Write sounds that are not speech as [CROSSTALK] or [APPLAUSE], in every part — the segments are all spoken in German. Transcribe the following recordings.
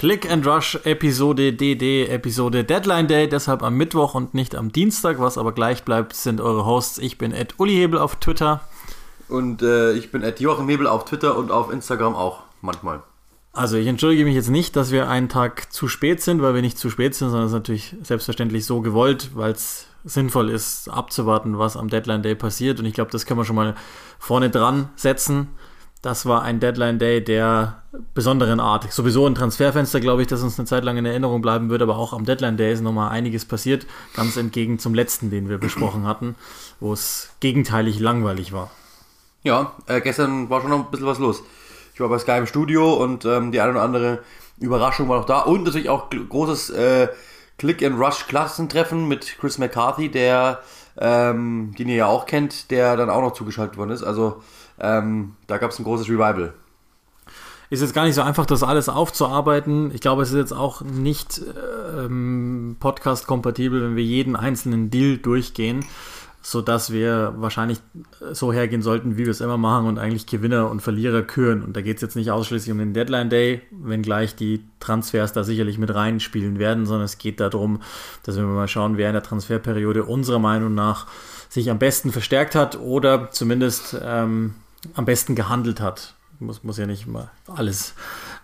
Click and Rush Episode DD, Episode Deadline Day, deshalb am Mittwoch und nicht am Dienstag, was aber gleich bleibt, sind eure Hosts. Ich bin Ed Uli Hebel auf Twitter. Und äh, ich bin Ed Jochen Hebel auf Twitter und auf Instagram auch manchmal. Also ich entschuldige mich jetzt nicht, dass wir einen Tag zu spät sind, weil wir nicht zu spät sind, sondern es ist natürlich selbstverständlich so gewollt, weil es sinnvoll ist, abzuwarten, was am Deadline Day passiert. Und ich glaube, das können wir schon mal vorne dran setzen. Das war ein Deadline Day der besonderen Art. Sowieso ein Transferfenster, glaube ich, das uns eine Zeit lang in Erinnerung bleiben wird, aber auch am Deadline Day ist nochmal einiges passiert, ganz entgegen zum letzten, den wir besprochen hatten, wo es gegenteilig langweilig war. Ja, äh, gestern war schon noch ein bisschen was los. Ich war bei Sky im Studio und ähm, die eine oder andere Überraschung war noch da und natürlich auch großes äh, Click-and-Rush-Klassentreffen mit Chris McCarthy, der, ähm, den ihr ja auch kennt, der dann auch noch zugeschaltet worden ist. Also ähm, da gab es ein großes Revival. Ist jetzt gar nicht so einfach, das alles aufzuarbeiten. Ich glaube, es ist jetzt auch nicht ähm, podcast-kompatibel, wenn wir jeden einzelnen Deal durchgehen, sodass wir wahrscheinlich so hergehen sollten, wie wir es immer machen und eigentlich Gewinner und Verlierer küren. Und da geht es jetzt nicht ausschließlich um den Deadline Day, wenngleich die Transfers da sicherlich mit reinspielen werden, sondern es geht darum, dass wir mal schauen, wer in der Transferperiode unserer Meinung nach sich am besten verstärkt hat oder zumindest ähm, am besten gehandelt hat. Muss, muss ja nicht immer alles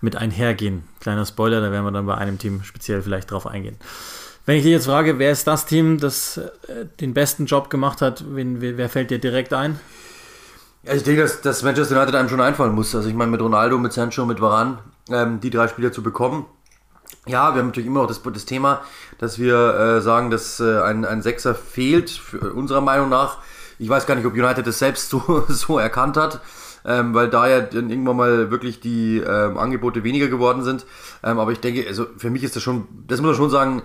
mit einhergehen. Kleiner Spoiler, da werden wir dann bei einem Team speziell vielleicht drauf eingehen. Wenn ich dich jetzt frage, wer ist das Team, das äh, den besten Job gemacht hat, wen, wer fällt dir direkt ein? Ja, ich denke, dass, dass Manchester United einem schon einfallen muss. Also ich meine, mit Ronaldo, mit Sancho, mit Varan, ähm, die drei Spieler zu bekommen. Ja, wir haben natürlich immer noch das, das Thema, dass wir äh, sagen, dass äh, ein, ein Sechser fehlt, für, unserer Meinung nach. Ich weiß gar nicht, ob United das selbst [LAUGHS] so, so erkannt hat, ähm, weil da ja dann irgendwann mal wirklich die ähm, Angebote weniger geworden sind. Ähm, aber ich denke, also für mich ist das schon, das muss man schon sagen,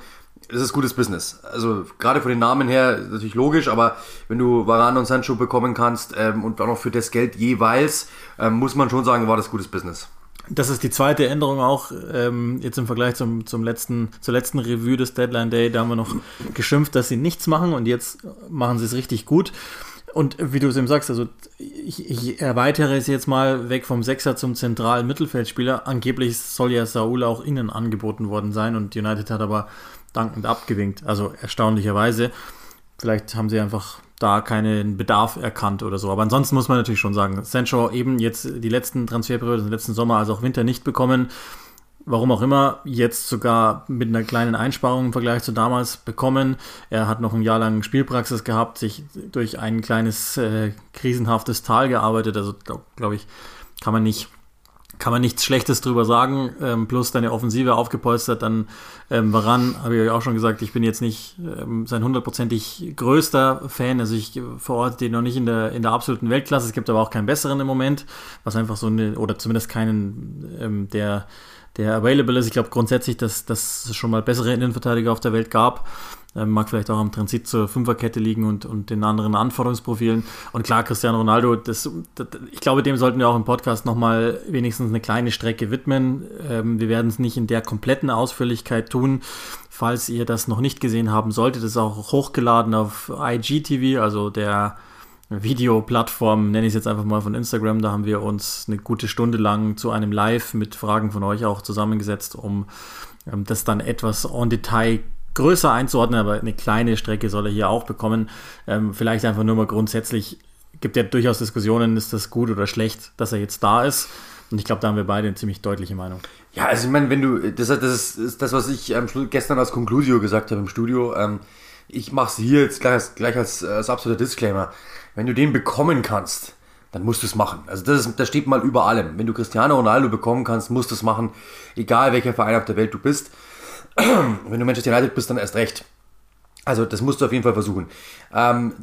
es ist gutes Business. Also gerade von den Namen her ist natürlich logisch, aber wenn du Varane und Sancho bekommen kannst ähm, und auch noch für das Geld jeweils, ähm, muss man schon sagen, war das gutes Business. Das ist die zweite Änderung auch, ähm, jetzt im Vergleich zum, zum letzten, zur letzten Review des Deadline Day, da haben wir noch geschimpft, dass sie nichts machen und jetzt machen sie es richtig gut. Und wie du es eben sagst, also ich, ich, erweitere es jetzt mal weg vom Sechser zum zentralen Mittelfeldspieler. Angeblich soll ja Saul auch innen angeboten worden sein und United hat aber dankend abgewinkt. Also erstaunlicherweise. Vielleicht haben sie einfach da keinen Bedarf erkannt oder so. Aber ansonsten muss man natürlich schon sagen, Sancho eben jetzt die letzten Transferperioden, den letzten Sommer, also auch Winter nicht bekommen. Warum auch immer, jetzt sogar mit einer kleinen Einsparung im Vergleich zu damals bekommen. Er hat noch ein Jahr lang Spielpraxis gehabt, sich durch ein kleines äh, krisenhaftes Tal gearbeitet. Also glaube glaub ich, kann man nicht kann man nichts Schlechtes drüber sagen. Ähm, plus deine Offensive aufgepolstert, dann ähm, Varan, habe ich euch auch schon gesagt, ich bin jetzt nicht ähm, sein hundertprozentig größter Fan. Also ich verorte den noch nicht in der, in der absoluten Weltklasse. Es gibt aber auch keinen besseren im Moment, was einfach so eine, oder zumindest keinen, ähm, der der available ist. Ich glaube grundsätzlich, dass, dass es schon mal bessere Innenverteidiger auf der Welt gab. Ähm, mag vielleicht auch am Transit zur Fünferkette liegen und, und den anderen Anforderungsprofilen. Und klar, Cristiano Ronaldo, das, das, ich glaube, dem sollten wir auch im Podcast nochmal wenigstens eine kleine Strecke widmen. Ähm, wir werden es nicht in der kompletten Ausführlichkeit tun. Falls ihr das noch nicht gesehen haben solltet, ist auch hochgeladen auf IGTV, also der Videoplattform, nenne ich es jetzt einfach mal von Instagram. Da haben wir uns eine gute Stunde lang zu einem Live mit Fragen von euch auch zusammengesetzt, um ähm, das dann etwas en Detail größer einzuordnen, aber eine kleine Strecke soll er hier auch bekommen. Ähm, vielleicht einfach nur mal grundsätzlich, gibt ja durchaus Diskussionen, ist das gut oder schlecht, dass er jetzt da ist. Und ich glaube, da haben wir beide eine ziemlich deutliche Meinung. Ja, also ich meine, wenn du, das, das ist, das, was ich ähm, gestern als Conclusio gesagt habe im Studio. Ähm, ich mache es hier jetzt gleich, gleich als, als absoluter Disclaimer wenn du den bekommen kannst, dann musst du es machen. Also das, ist, das steht mal über allem. Wenn du Cristiano Ronaldo bekommen kannst, musst du es machen, egal welcher Verein auf der Welt du bist. [CLEARS THROAT] Wenn du Manchester United bist, dann erst recht. Also das musst du auf jeden Fall versuchen. Ähm,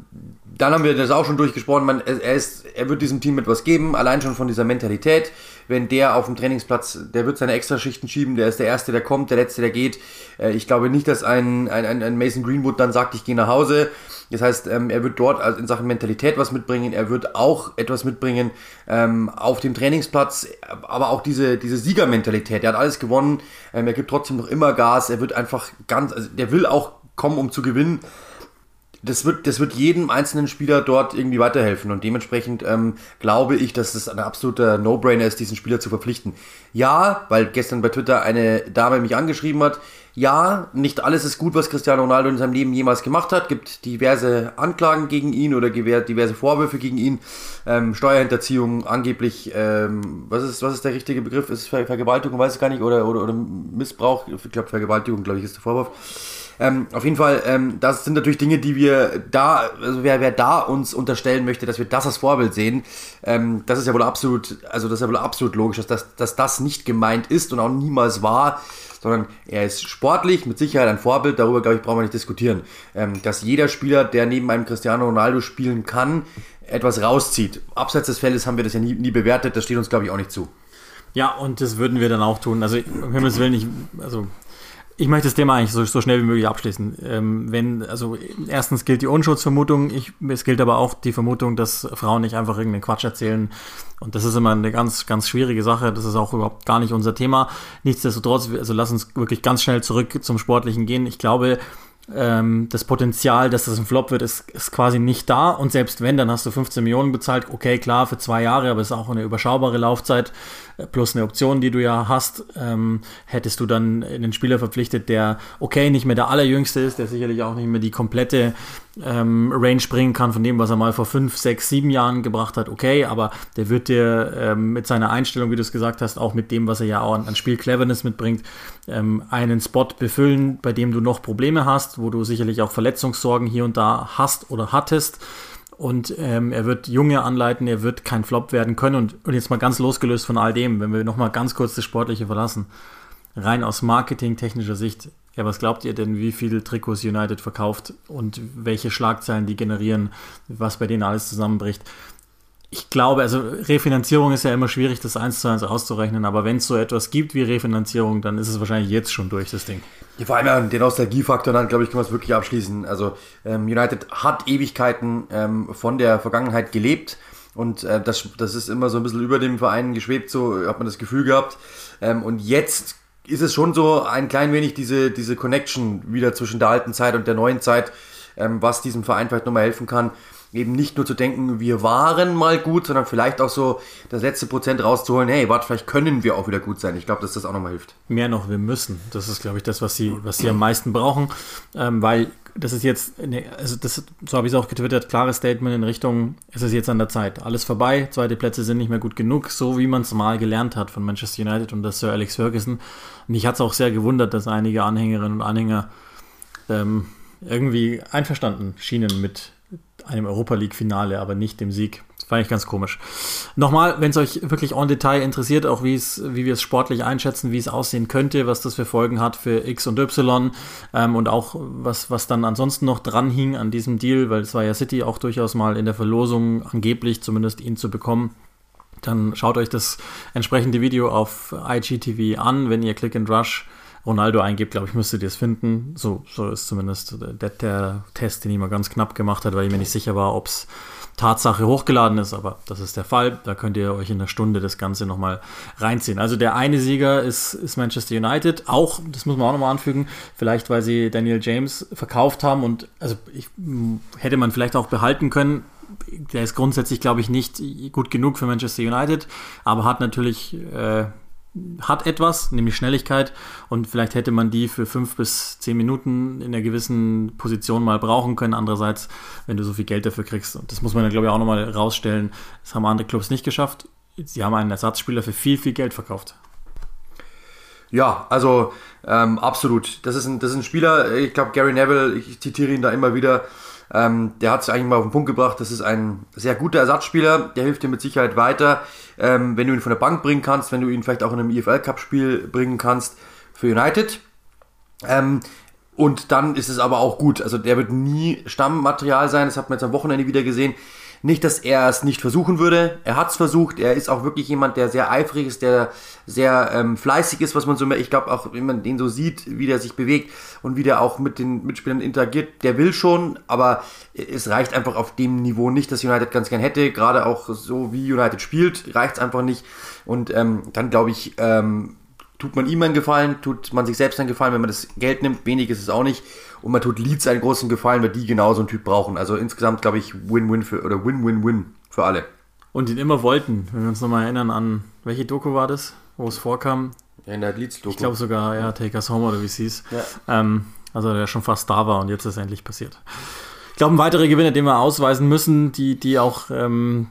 dann haben wir das auch schon durchgesprochen. Man, er, ist, er wird diesem Team etwas geben, allein schon von dieser Mentalität. Wenn der auf dem Trainingsplatz, der wird seine Extraschichten schieben, der ist der Erste, der kommt, der Letzte, der geht. Äh, ich glaube nicht, dass ein, ein, ein Mason Greenwood dann sagt, ich gehe nach Hause. Das heißt, ähm, er wird dort in Sachen Mentalität was mitbringen. Er wird auch etwas mitbringen ähm, auf dem Trainingsplatz, aber auch diese, diese Siegermentalität. Er hat alles gewonnen. Ähm, er gibt trotzdem noch immer Gas. Er wird einfach ganz, also der will auch kommen, um zu gewinnen. das wird, das wird jedem einzelnen Spieler dort irgendwie weiterhelfen und dementsprechend ähm, glaube ich, dass es ein absoluter No-Brainer ist, diesen Spieler zu verpflichten. Ja, weil gestern bei Twitter eine Dame mich angeschrieben hat, ja, nicht alles ist gut, was Cristiano Ronaldo in seinem Leben jemals gemacht hat. Gibt diverse Anklagen gegen ihn oder diverse Vorwürfe gegen ihn. Ähm, Steuerhinterziehung, angeblich, ähm, was, ist, was ist der richtige Begriff? Ist es Ver Vergewaltigung, weiß ich gar nicht, oder, oder, oder Missbrauch? Ich glaube, Vergewaltigung, glaube ich, ist der Vorwurf. Ähm, auf jeden Fall, ähm, das sind natürlich Dinge, die wir da, also wer, wer da uns unterstellen möchte, dass wir das als Vorbild sehen, ähm, das ist ja wohl absolut, also das ist ja wohl absolut logisch, dass das, dass das nicht gemeint ist und auch niemals war sondern er ist sportlich, mit Sicherheit ein Vorbild, darüber glaube ich brauchen wir nicht diskutieren. Ähm, dass jeder Spieler, der neben einem Cristiano Ronaldo spielen kann, etwas rauszieht. Abseits des Feldes haben wir das ja nie, nie bewertet, das steht uns glaube ich auch nicht zu. Ja, und das würden wir dann auch tun. Also, um Himmels Willen, ich, also ich möchte das Thema eigentlich so, so schnell wie möglich abschließen. Ähm, wenn, also erstens gilt die Unschuldsvermutung, ich, es gilt aber auch die Vermutung, dass Frauen nicht einfach irgendeinen Quatsch erzählen. Und das ist immer eine ganz, ganz schwierige Sache. Das ist auch überhaupt gar nicht unser Thema. Nichtsdestotrotz, also lass uns wirklich ganz schnell zurück zum Sportlichen gehen. Ich glaube, ähm, das Potenzial, dass das ein Flop wird, ist, ist quasi nicht da. Und selbst wenn, dann hast du 15 Millionen bezahlt. Okay, klar, für zwei Jahre, aber es ist auch eine überschaubare Laufzeit plus eine Option, die du ja hast. Ähm, hättest du dann einen Spieler verpflichtet, der okay, nicht mehr der allerjüngste ist, der sicherlich auch nicht mehr die komplette ähm, Range bringen kann von dem, was er mal vor fünf, sechs, sieben Jahren gebracht hat, okay, aber der wird dir ähm, mit seiner Einstellung, wie du es gesagt hast, auch mit dem, was er ja auch an, an Spielcleverness mitbringt, ähm, einen Spot befüllen, bei dem du noch Probleme hast, wo du sicherlich auch Verletzungssorgen hier und da hast oder hattest. Und ähm, er wird Junge anleiten, er wird kein Flop werden können. Und, und jetzt mal ganz losgelöst von all dem, wenn wir nochmal ganz kurz das Sportliche verlassen, rein aus marketingtechnischer Sicht, ja, was glaubt ihr denn, wie viele Trikots United verkauft und welche Schlagzeilen die generieren, was bei denen alles zusammenbricht? Ich glaube, also Refinanzierung ist ja immer schwierig, das eins zu eins auszurechnen, aber wenn es so etwas gibt wie Refinanzierung, dann ist es wahrscheinlich jetzt schon durch, das Ding. Ja, vor allem den Nostalgiefaktor, dann glaube ich, können wir es wirklich abschließen. Also ähm, United hat Ewigkeiten ähm, von der Vergangenheit gelebt und äh, das, das ist immer so ein bisschen über dem Verein geschwebt, so hat man das Gefühl gehabt. Ähm, und jetzt ist es schon so ein klein wenig diese, diese Connection wieder zwischen der alten Zeit und der neuen Zeit, ähm, was diesem Verein vielleicht nochmal helfen kann. Eben nicht nur zu denken, wir waren mal gut, sondern vielleicht auch so das letzte Prozent rauszuholen, hey, warte, vielleicht können wir auch wieder gut sein. Ich glaube, dass das auch nochmal hilft. Mehr noch, wir müssen. Das ist, glaube ich, das, was sie, was sie am meisten brauchen, ähm, weil das ist jetzt, also das, so habe ich es auch getwittert, klares Statement in Richtung, es ist jetzt an der Zeit. Alles vorbei, zweite Plätze sind nicht mehr gut genug, so wie man es mal gelernt hat von Manchester United und das Sir Alex Ferguson. Und ich hatte es auch sehr gewundert, dass einige Anhängerinnen und Anhänger ähm, irgendwie einverstanden schienen mit einem Europa League-Finale, aber nicht dem Sieg. Fand ich ganz komisch. Nochmal, wenn es euch wirklich en Detail interessiert, auch wie wie wir es sportlich einschätzen, wie es aussehen könnte, was das für Folgen hat für X und Y ähm, und auch was, was dann ansonsten noch dran hing an diesem Deal, weil es war ja City auch durchaus mal in der Verlosung angeblich zumindest ihn zu bekommen. Dann schaut euch das entsprechende Video auf IGTV an, wenn ihr Click and Rush Ronaldo eingebt, glaube ich, müsstet ihr es finden. So, so ist zumindest der, der Test, den ich mal ganz knapp gemacht hat, weil ich mir nicht sicher war, ob es Tatsache hochgeladen ist, aber das ist der Fall. Da könnt ihr euch in einer Stunde das Ganze nochmal reinziehen. Also der eine Sieger ist, ist Manchester United. Auch, das muss man auch nochmal anfügen, vielleicht weil sie Daniel James verkauft haben und also ich, hätte man vielleicht auch behalten können. Der ist grundsätzlich, glaube ich, nicht gut genug für Manchester United, aber hat natürlich äh, hat etwas, nämlich Schnelligkeit und vielleicht hätte man die für fünf bis zehn Minuten in einer gewissen Position mal brauchen können. Andererseits, wenn du so viel Geld dafür kriegst, und das muss man dann glaube ich auch nochmal rausstellen, das haben andere Clubs nicht geschafft. Sie haben einen Ersatzspieler für viel, viel Geld verkauft. Ja, also ähm, absolut. Das ist, ein, das ist ein Spieler, ich glaube Gary Neville, ich zitiere ihn da immer wieder, ähm, der hat es eigentlich mal auf den Punkt gebracht. Das ist ein sehr guter Ersatzspieler. Der hilft dir mit Sicherheit weiter, ähm, wenn du ihn von der Bank bringen kannst, wenn du ihn vielleicht auch in einem EFL Cup Spiel bringen kannst für United. Ähm, und dann ist es aber auch gut. Also der wird nie Stammmaterial sein. Das hat man jetzt am Wochenende wieder gesehen. Nicht, dass er es nicht versuchen würde. Er hat es versucht. Er ist auch wirklich jemand, der sehr eifrig ist, der sehr ähm, fleißig ist, was man so, ich glaube auch, wenn man den so sieht, wie der sich bewegt und wie der auch mit den Mitspielern interagiert, der will schon, aber es reicht einfach auf dem Niveau nicht, das United ganz gern hätte. Gerade auch so wie United spielt, reicht es einfach nicht. Und ähm, dann glaube ich, ähm, tut man ihm einen Gefallen, tut man sich selbst einen Gefallen, wenn man das Geld nimmt, wenig ist es auch nicht. Und man tut Leeds einen großen Gefallen, weil die genau so einen Typ brauchen. Also insgesamt, glaube ich, Win-Win für oder Win-Win-Win für alle. Und ihn immer wollten, wenn wir uns nochmal erinnern an, welche Doku war das, wo es vorkam? Ja, in der Leeds-Doku. Ich glaube sogar, ja, Take Us Home oder wie es hieß. Ja. Ähm, also der schon fast da war und jetzt ist es endlich passiert glaube, ein weiterer Gewinner, den wir ausweisen müssen, die, die auch ähm,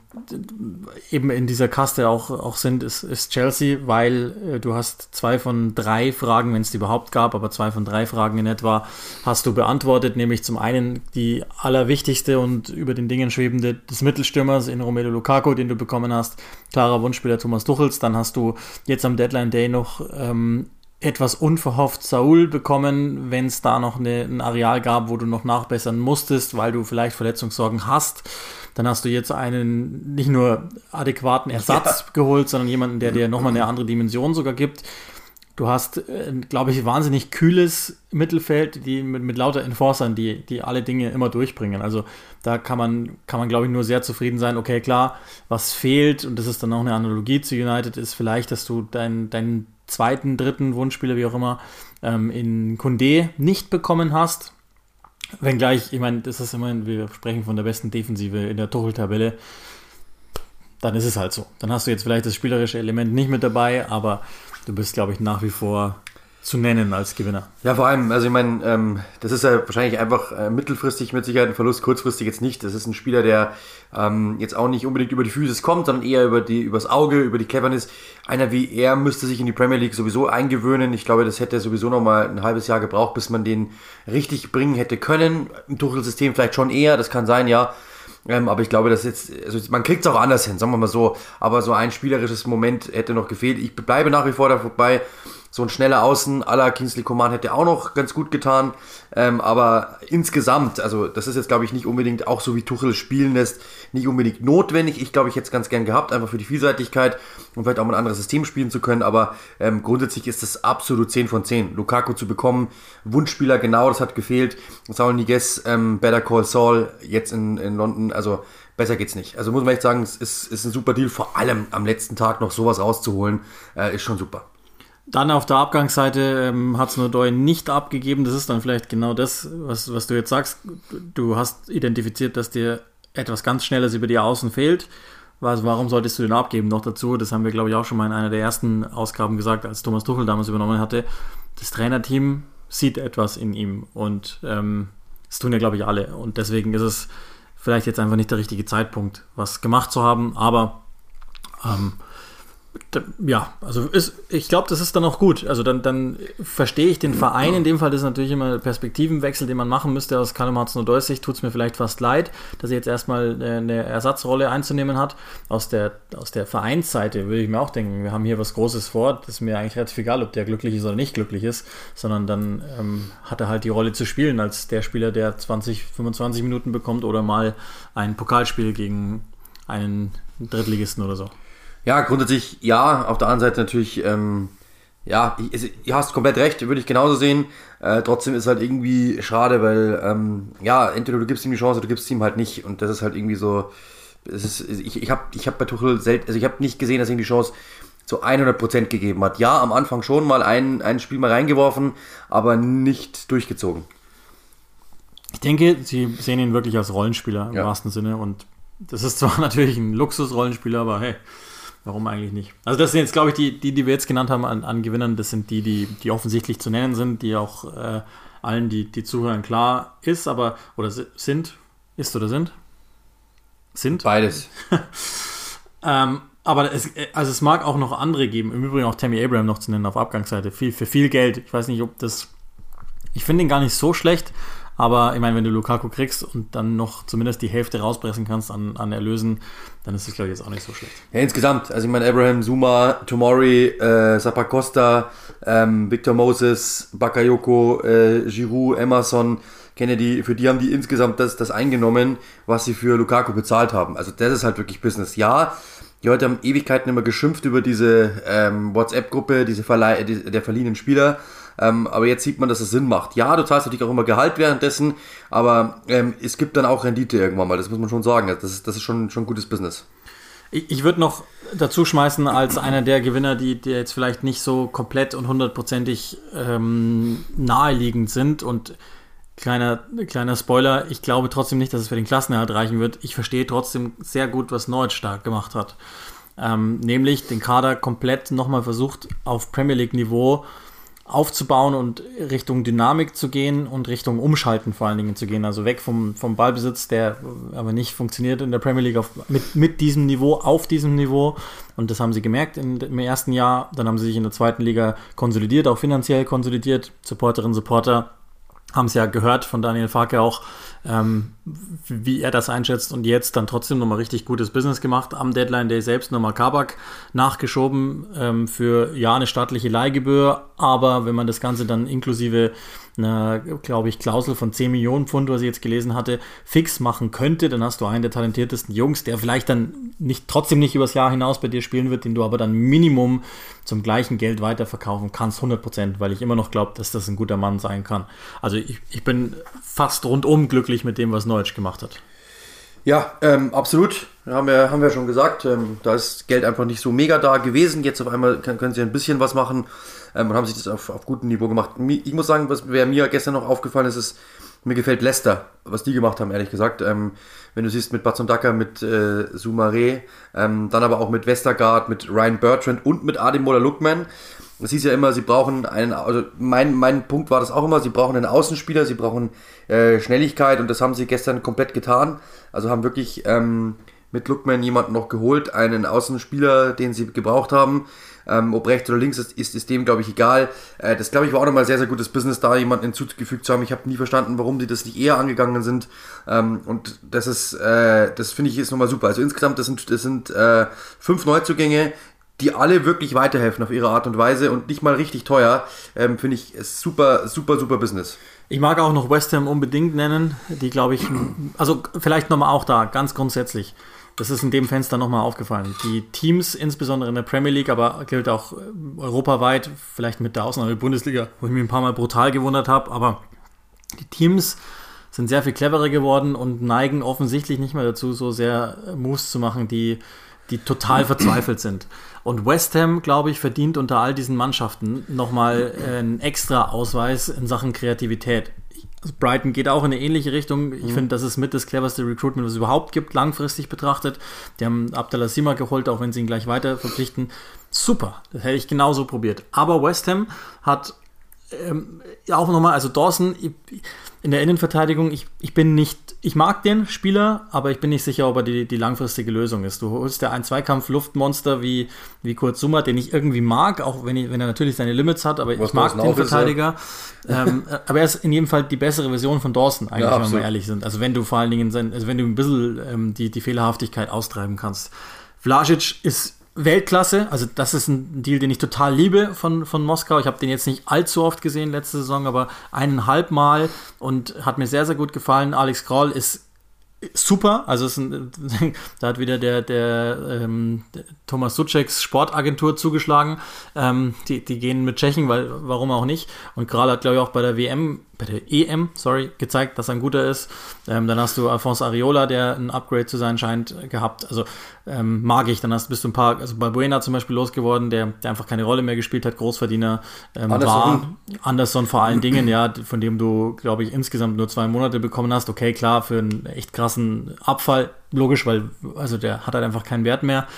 eben in dieser Kaste auch, auch sind, ist, ist Chelsea, weil äh, du hast zwei von drei Fragen, wenn es die überhaupt gab, aber zwei von drei Fragen in etwa hast du beantwortet, nämlich zum einen die allerwichtigste und über den Dingen schwebende des Mittelstürmers in Romelu Lukaku, den du bekommen hast, klarer Wunschspieler Thomas Tuchels, dann hast du jetzt am Deadline Day noch ähm, etwas unverhofft Saul bekommen, wenn es da noch eine, ein Areal gab, wo du noch nachbessern musstest, weil du vielleicht Verletzungssorgen hast. Dann hast du jetzt einen nicht nur adäquaten Ersatz [LAUGHS] ja. geholt, sondern jemanden, der dir nochmal eine andere Dimension sogar gibt. Du hast, äh, glaube ich, wahnsinnig kühles Mittelfeld, die mit, mit lauter Enforcern, die, die alle Dinge immer durchbringen. Also da kann man, kann man, glaube ich, nur sehr zufrieden sein. Okay, klar, was fehlt, und das ist dann auch eine Analogie zu United, ist vielleicht, dass du dein, dein zweiten, dritten Wunschspieler, wie auch immer, ähm, in Kunde nicht bekommen hast. Wenngleich, ich meine, das ist immerhin, wir sprechen von der besten Defensive in der Tuchel-Tabelle. Dann ist es halt so. Dann hast du jetzt vielleicht das spielerische Element nicht mit dabei, aber du bist, glaube ich, nach wie vor zu nennen als Gewinner. Ja, vor allem, also ich meine, ähm, das ist ja wahrscheinlich einfach äh, mittelfristig mit Sicherheit ein Verlust, kurzfristig jetzt nicht. Das ist ein Spieler, der ähm, jetzt auch nicht unbedingt über die Physis kommt, sondern eher über die, übers Auge, über die Cleverness. Einer wie er müsste sich in die Premier League sowieso eingewöhnen. Ich glaube, das hätte sowieso noch mal ein halbes Jahr gebraucht, bis man den richtig bringen hätte können. Im Tuchel-System vielleicht schon eher, das kann sein, ja. Ähm, aber ich glaube, dass jetzt, also man kriegt es auch anders hin, sagen wir mal so. Aber so ein spielerisches Moment hätte noch gefehlt. Ich bleibe nach wie vor dabei. So ein schneller Außen la Kingsley Coman hätte auch noch ganz gut getan. Ähm, aber insgesamt, also das ist jetzt, glaube ich, nicht unbedingt, auch so wie Tuchel spielen lässt, nicht unbedingt notwendig. Ich glaube, ich hätte es ganz gern gehabt, einfach für die Vielseitigkeit und vielleicht auch mal ein anderes System spielen zu können. Aber ähm, grundsätzlich ist es absolut 10 von 10. Lukaku zu bekommen, Wunschspieler, genau, das hat gefehlt. Saul Niguez, ähm, Better Call Saul, jetzt in, in London, also besser geht's nicht. Also muss man echt sagen, es ist, ist ein super Deal, vor allem am letzten Tag noch sowas rauszuholen, äh, ist schon super. Dann auf der Abgangsseite ähm, hat Snowdoy nicht abgegeben. Das ist dann vielleicht genau das, was, was du jetzt sagst. Du hast identifiziert, dass dir etwas ganz Schnelles über die Außen fehlt. Also warum solltest du den abgeben? Noch dazu, das haben wir, glaube ich, auch schon mal in einer der ersten Ausgaben gesagt, als Thomas Tuchel damals übernommen hatte. Das Trainerteam sieht etwas in ihm und ähm, das tun ja, glaube ich, alle. Und deswegen ist es vielleicht jetzt einfach nicht der richtige Zeitpunkt, was gemacht zu haben. Aber ähm, ja, also ist, ich glaube, das ist dann auch gut. Also dann, dann verstehe ich den Verein. In dem Fall ist natürlich immer ein Perspektivenwechsel, den man machen müsste. Aus Hudson Sicht tut es mir vielleicht fast leid, dass er jetzt erstmal eine Ersatzrolle einzunehmen hat. Aus der, aus der Vereinsseite würde ich mir auch denken, wir haben hier was Großes vor. Das ist mir eigentlich relativ egal, ob der glücklich ist oder nicht glücklich ist, sondern dann ähm, hat er halt die Rolle zu spielen als der Spieler, der 20, 25 Minuten bekommt oder mal ein Pokalspiel gegen einen Drittligisten oder so. Ja, grundsätzlich ja. Auf der anderen Seite natürlich, ähm, ja, ich hast komplett recht, würde ich genauso sehen. Äh, trotzdem ist halt irgendwie schade, weil, ähm, ja, entweder du gibst ihm die Chance oder du gibst ihm halt nicht. Und das ist halt irgendwie so, es ist, ich, ich habe ich hab bei Tuchel selten, also ich habe nicht gesehen, dass ihm die Chance zu 100% gegeben hat. Ja, am Anfang schon mal ein, ein Spiel mal reingeworfen, aber nicht durchgezogen. Ich denke, sie sehen ihn wirklich als Rollenspieler im ja. wahrsten Sinne und das ist zwar [LAUGHS] natürlich ein Luxus-Rollenspieler, aber hey, Warum eigentlich nicht? Also das sind jetzt, glaube ich, die, die, die wir jetzt genannt haben an, an Gewinnern, das sind die, die, die offensichtlich zu nennen sind, die auch äh, allen, die, die zuhören, klar ist, aber, oder sind, ist oder sind? Sind? Beides. [LAUGHS] ähm, aber es, also es mag auch noch andere geben, im Übrigen auch Tammy Abraham noch zu nennen auf Abgangsseite, viel, für viel Geld. Ich weiß nicht, ob das, ich finde ihn gar nicht so schlecht, aber ich meine, wenn du Lukaku kriegst und dann noch zumindest die Hälfte rauspressen kannst an, an Erlösen, dann ist das, glaube ich, jetzt auch nicht so schlecht. Ja, insgesamt. Also ich meine, Abraham, Zuma, Tomori, äh, Sapacosta, ähm, Victor Moses, Bakayoko, äh, Giroud, Emerson, Kennedy, für die haben die insgesamt das, das eingenommen, was sie für Lukaku bezahlt haben. Also das ist halt wirklich Business. Ja, die Leute haben Ewigkeiten immer geschimpft über diese ähm, WhatsApp-Gruppe, diese Verleih die, der verliehenen Spieler. Ähm, aber jetzt sieht man, dass es Sinn macht. Ja, du zahlst natürlich auch immer Gehalt währenddessen, aber ähm, es gibt dann auch Rendite irgendwann mal. Das muss man schon sagen. Das ist, das ist schon, schon gutes Business. Ich, ich würde noch dazu schmeißen als einer der Gewinner, die, die jetzt vielleicht nicht so komplett und hundertprozentig ähm, naheliegend sind. Und kleiner, kleiner Spoiler, ich glaube trotzdem nicht, dass es für den Klassenerhalt reichen wird. Ich verstehe trotzdem sehr gut, was Norwich stark gemacht hat. Ähm, nämlich den Kader komplett nochmal versucht, auf Premier League-Niveau aufzubauen und Richtung Dynamik zu gehen und Richtung Umschalten vor allen Dingen zu gehen. Also weg vom, vom Ballbesitz, der aber nicht funktioniert in der Premier League auf, mit, mit diesem Niveau, auf diesem Niveau. Und das haben sie gemerkt in, im ersten Jahr. Dann haben sie sich in der zweiten Liga konsolidiert, auch finanziell konsolidiert. Supporterinnen, Supporter haben es ja gehört von Daniel Farke auch, ähm, wie er das einschätzt und jetzt dann trotzdem nochmal richtig gutes Business gemacht. Am Deadline Day selbst nochmal Kabak nachgeschoben ähm, für ja eine staatliche Leihgebühr, aber wenn man das Ganze dann inklusive einer, glaube ich, Klausel von 10 Millionen Pfund, was ich jetzt gelesen hatte, fix machen könnte, dann hast du einen der talentiertesten Jungs, der vielleicht dann nicht, trotzdem nicht übers Jahr hinaus bei dir spielen wird, den du aber dann Minimum zum gleichen Geld weiterverkaufen kannst, 100 Prozent, weil ich immer noch glaube, dass das ein guter Mann sein kann. Also ich, ich bin fast rundum glücklich mit dem, was Neutsch gemacht hat. Ja, ähm, absolut. Haben wir, haben wir schon gesagt. Ähm, da ist Geld einfach nicht so mega da gewesen. Jetzt auf einmal können, können sie ein bisschen was machen ähm, und haben sich das auf, auf gutem Niveau gemacht. Ich muss sagen, was wer mir gestern noch aufgefallen ist, ist, mir gefällt Leicester, was die gemacht haben, ehrlich gesagt. Ähm, wenn du siehst mit Batsundaka, mit äh, Sumare, ähm, dann aber auch mit Westergaard, mit Ryan Bertrand und mit Ademola Lookman. Das hieß ja immer, sie brauchen einen, also mein, mein Punkt war das auch immer, sie brauchen einen Außenspieler, sie brauchen äh, Schnelligkeit und das haben sie gestern komplett getan. Also haben wirklich ähm, mit Lookman jemanden noch geholt, einen Außenspieler, den sie gebraucht haben. Ähm, ob rechts oder links ist, ist, ist dem, glaube ich, egal. Äh, das, glaube ich, war auch nochmal sehr, sehr gutes Business, da jemanden hinzugefügt zu haben. Ich habe nie verstanden, warum sie das nicht eher angegangen sind. Ähm, und das ist, äh, das finde ich ist nochmal super. Also insgesamt, das sind, das sind äh, fünf Neuzugänge, die alle wirklich weiterhelfen auf ihre Art und Weise und nicht mal richtig teuer. Ähm, finde ich super, super, super Business. Ich mag auch noch West Ham unbedingt nennen, die glaube ich, also vielleicht nochmal auch da, ganz grundsätzlich. Das ist in dem Fenster nochmal aufgefallen. Die Teams, insbesondere in der Premier League, aber gilt auch äh, europaweit, vielleicht mit der Ausnahme der Bundesliga, wo ich mich ein paar Mal brutal gewundert habe, aber die Teams sind sehr viel cleverer geworden und neigen offensichtlich nicht mehr dazu, so sehr Moves zu machen, die, die total verzweifelt sind. Und West Ham, glaube ich, verdient unter all diesen Mannschaften nochmal einen extra Ausweis in Sachen Kreativität. Also Brighton geht auch in eine ähnliche Richtung. Ich mhm. finde, das ist mit das cleverste Recruitment, was es überhaupt gibt, langfristig betrachtet. Die haben Abdallah Sima geholt, auch wenn sie ihn gleich weiter verpflichten. Super, das hätte ich genauso probiert. Aber West Ham hat ähm, auch nochmal, also Dawson in der Innenverteidigung, ich, ich bin nicht ich mag den Spieler, aber ich bin nicht sicher, ob er die, die langfristige Lösung ist. Du holst ja ein Zweikampf-Luftmonster wie, wie Kurt Summer, den ich irgendwie mag, auch wenn, ich, wenn er natürlich seine Limits hat, aber Was ich mag den Verteidiger. Ähm, aber er ist in jedem Fall die bessere Version von Dawson, eigentlich, ja, wenn wir ehrlich sind. Also wenn du vor allen Dingen, sein, also wenn du ein bisschen ähm, die, die Fehlerhaftigkeit austreiben kannst. Vlasic ist Weltklasse. Also das ist ein Deal, den ich total liebe von, von Moskau. Ich habe den jetzt nicht allzu oft gesehen letzte Saison, aber eineinhalb Mal und hat mir sehr, sehr gut gefallen. Alex Kroll ist super. Also ein, [LAUGHS] da hat wieder der, der, ähm, der Thomas Sucheks Sportagentur zugeschlagen. Ähm, die, die gehen mit Tschechen, weil warum auch nicht. Und Kral hat, glaube ich, auch bei der WM, bei der EM, sorry, gezeigt, dass er ein guter ist. Ähm, dann hast du Alphonse Ariola, der ein Upgrade zu sein scheint, gehabt. Also ähm, mag ich. Dann hast, bist du ein paar, also Balbuena zum Beispiel losgeworden, der, der einfach keine Rolle mehr gespielt hat, Großverdiener ähm, war. Anderson vor allen Dingen, ja, von dem du, glaube ich, insgesamt nur zwei Monate bekommen hast. Okay, klar, für einen echt krassen Abfall, logisch, weil also der hat halt einfach keinen Wert mehr.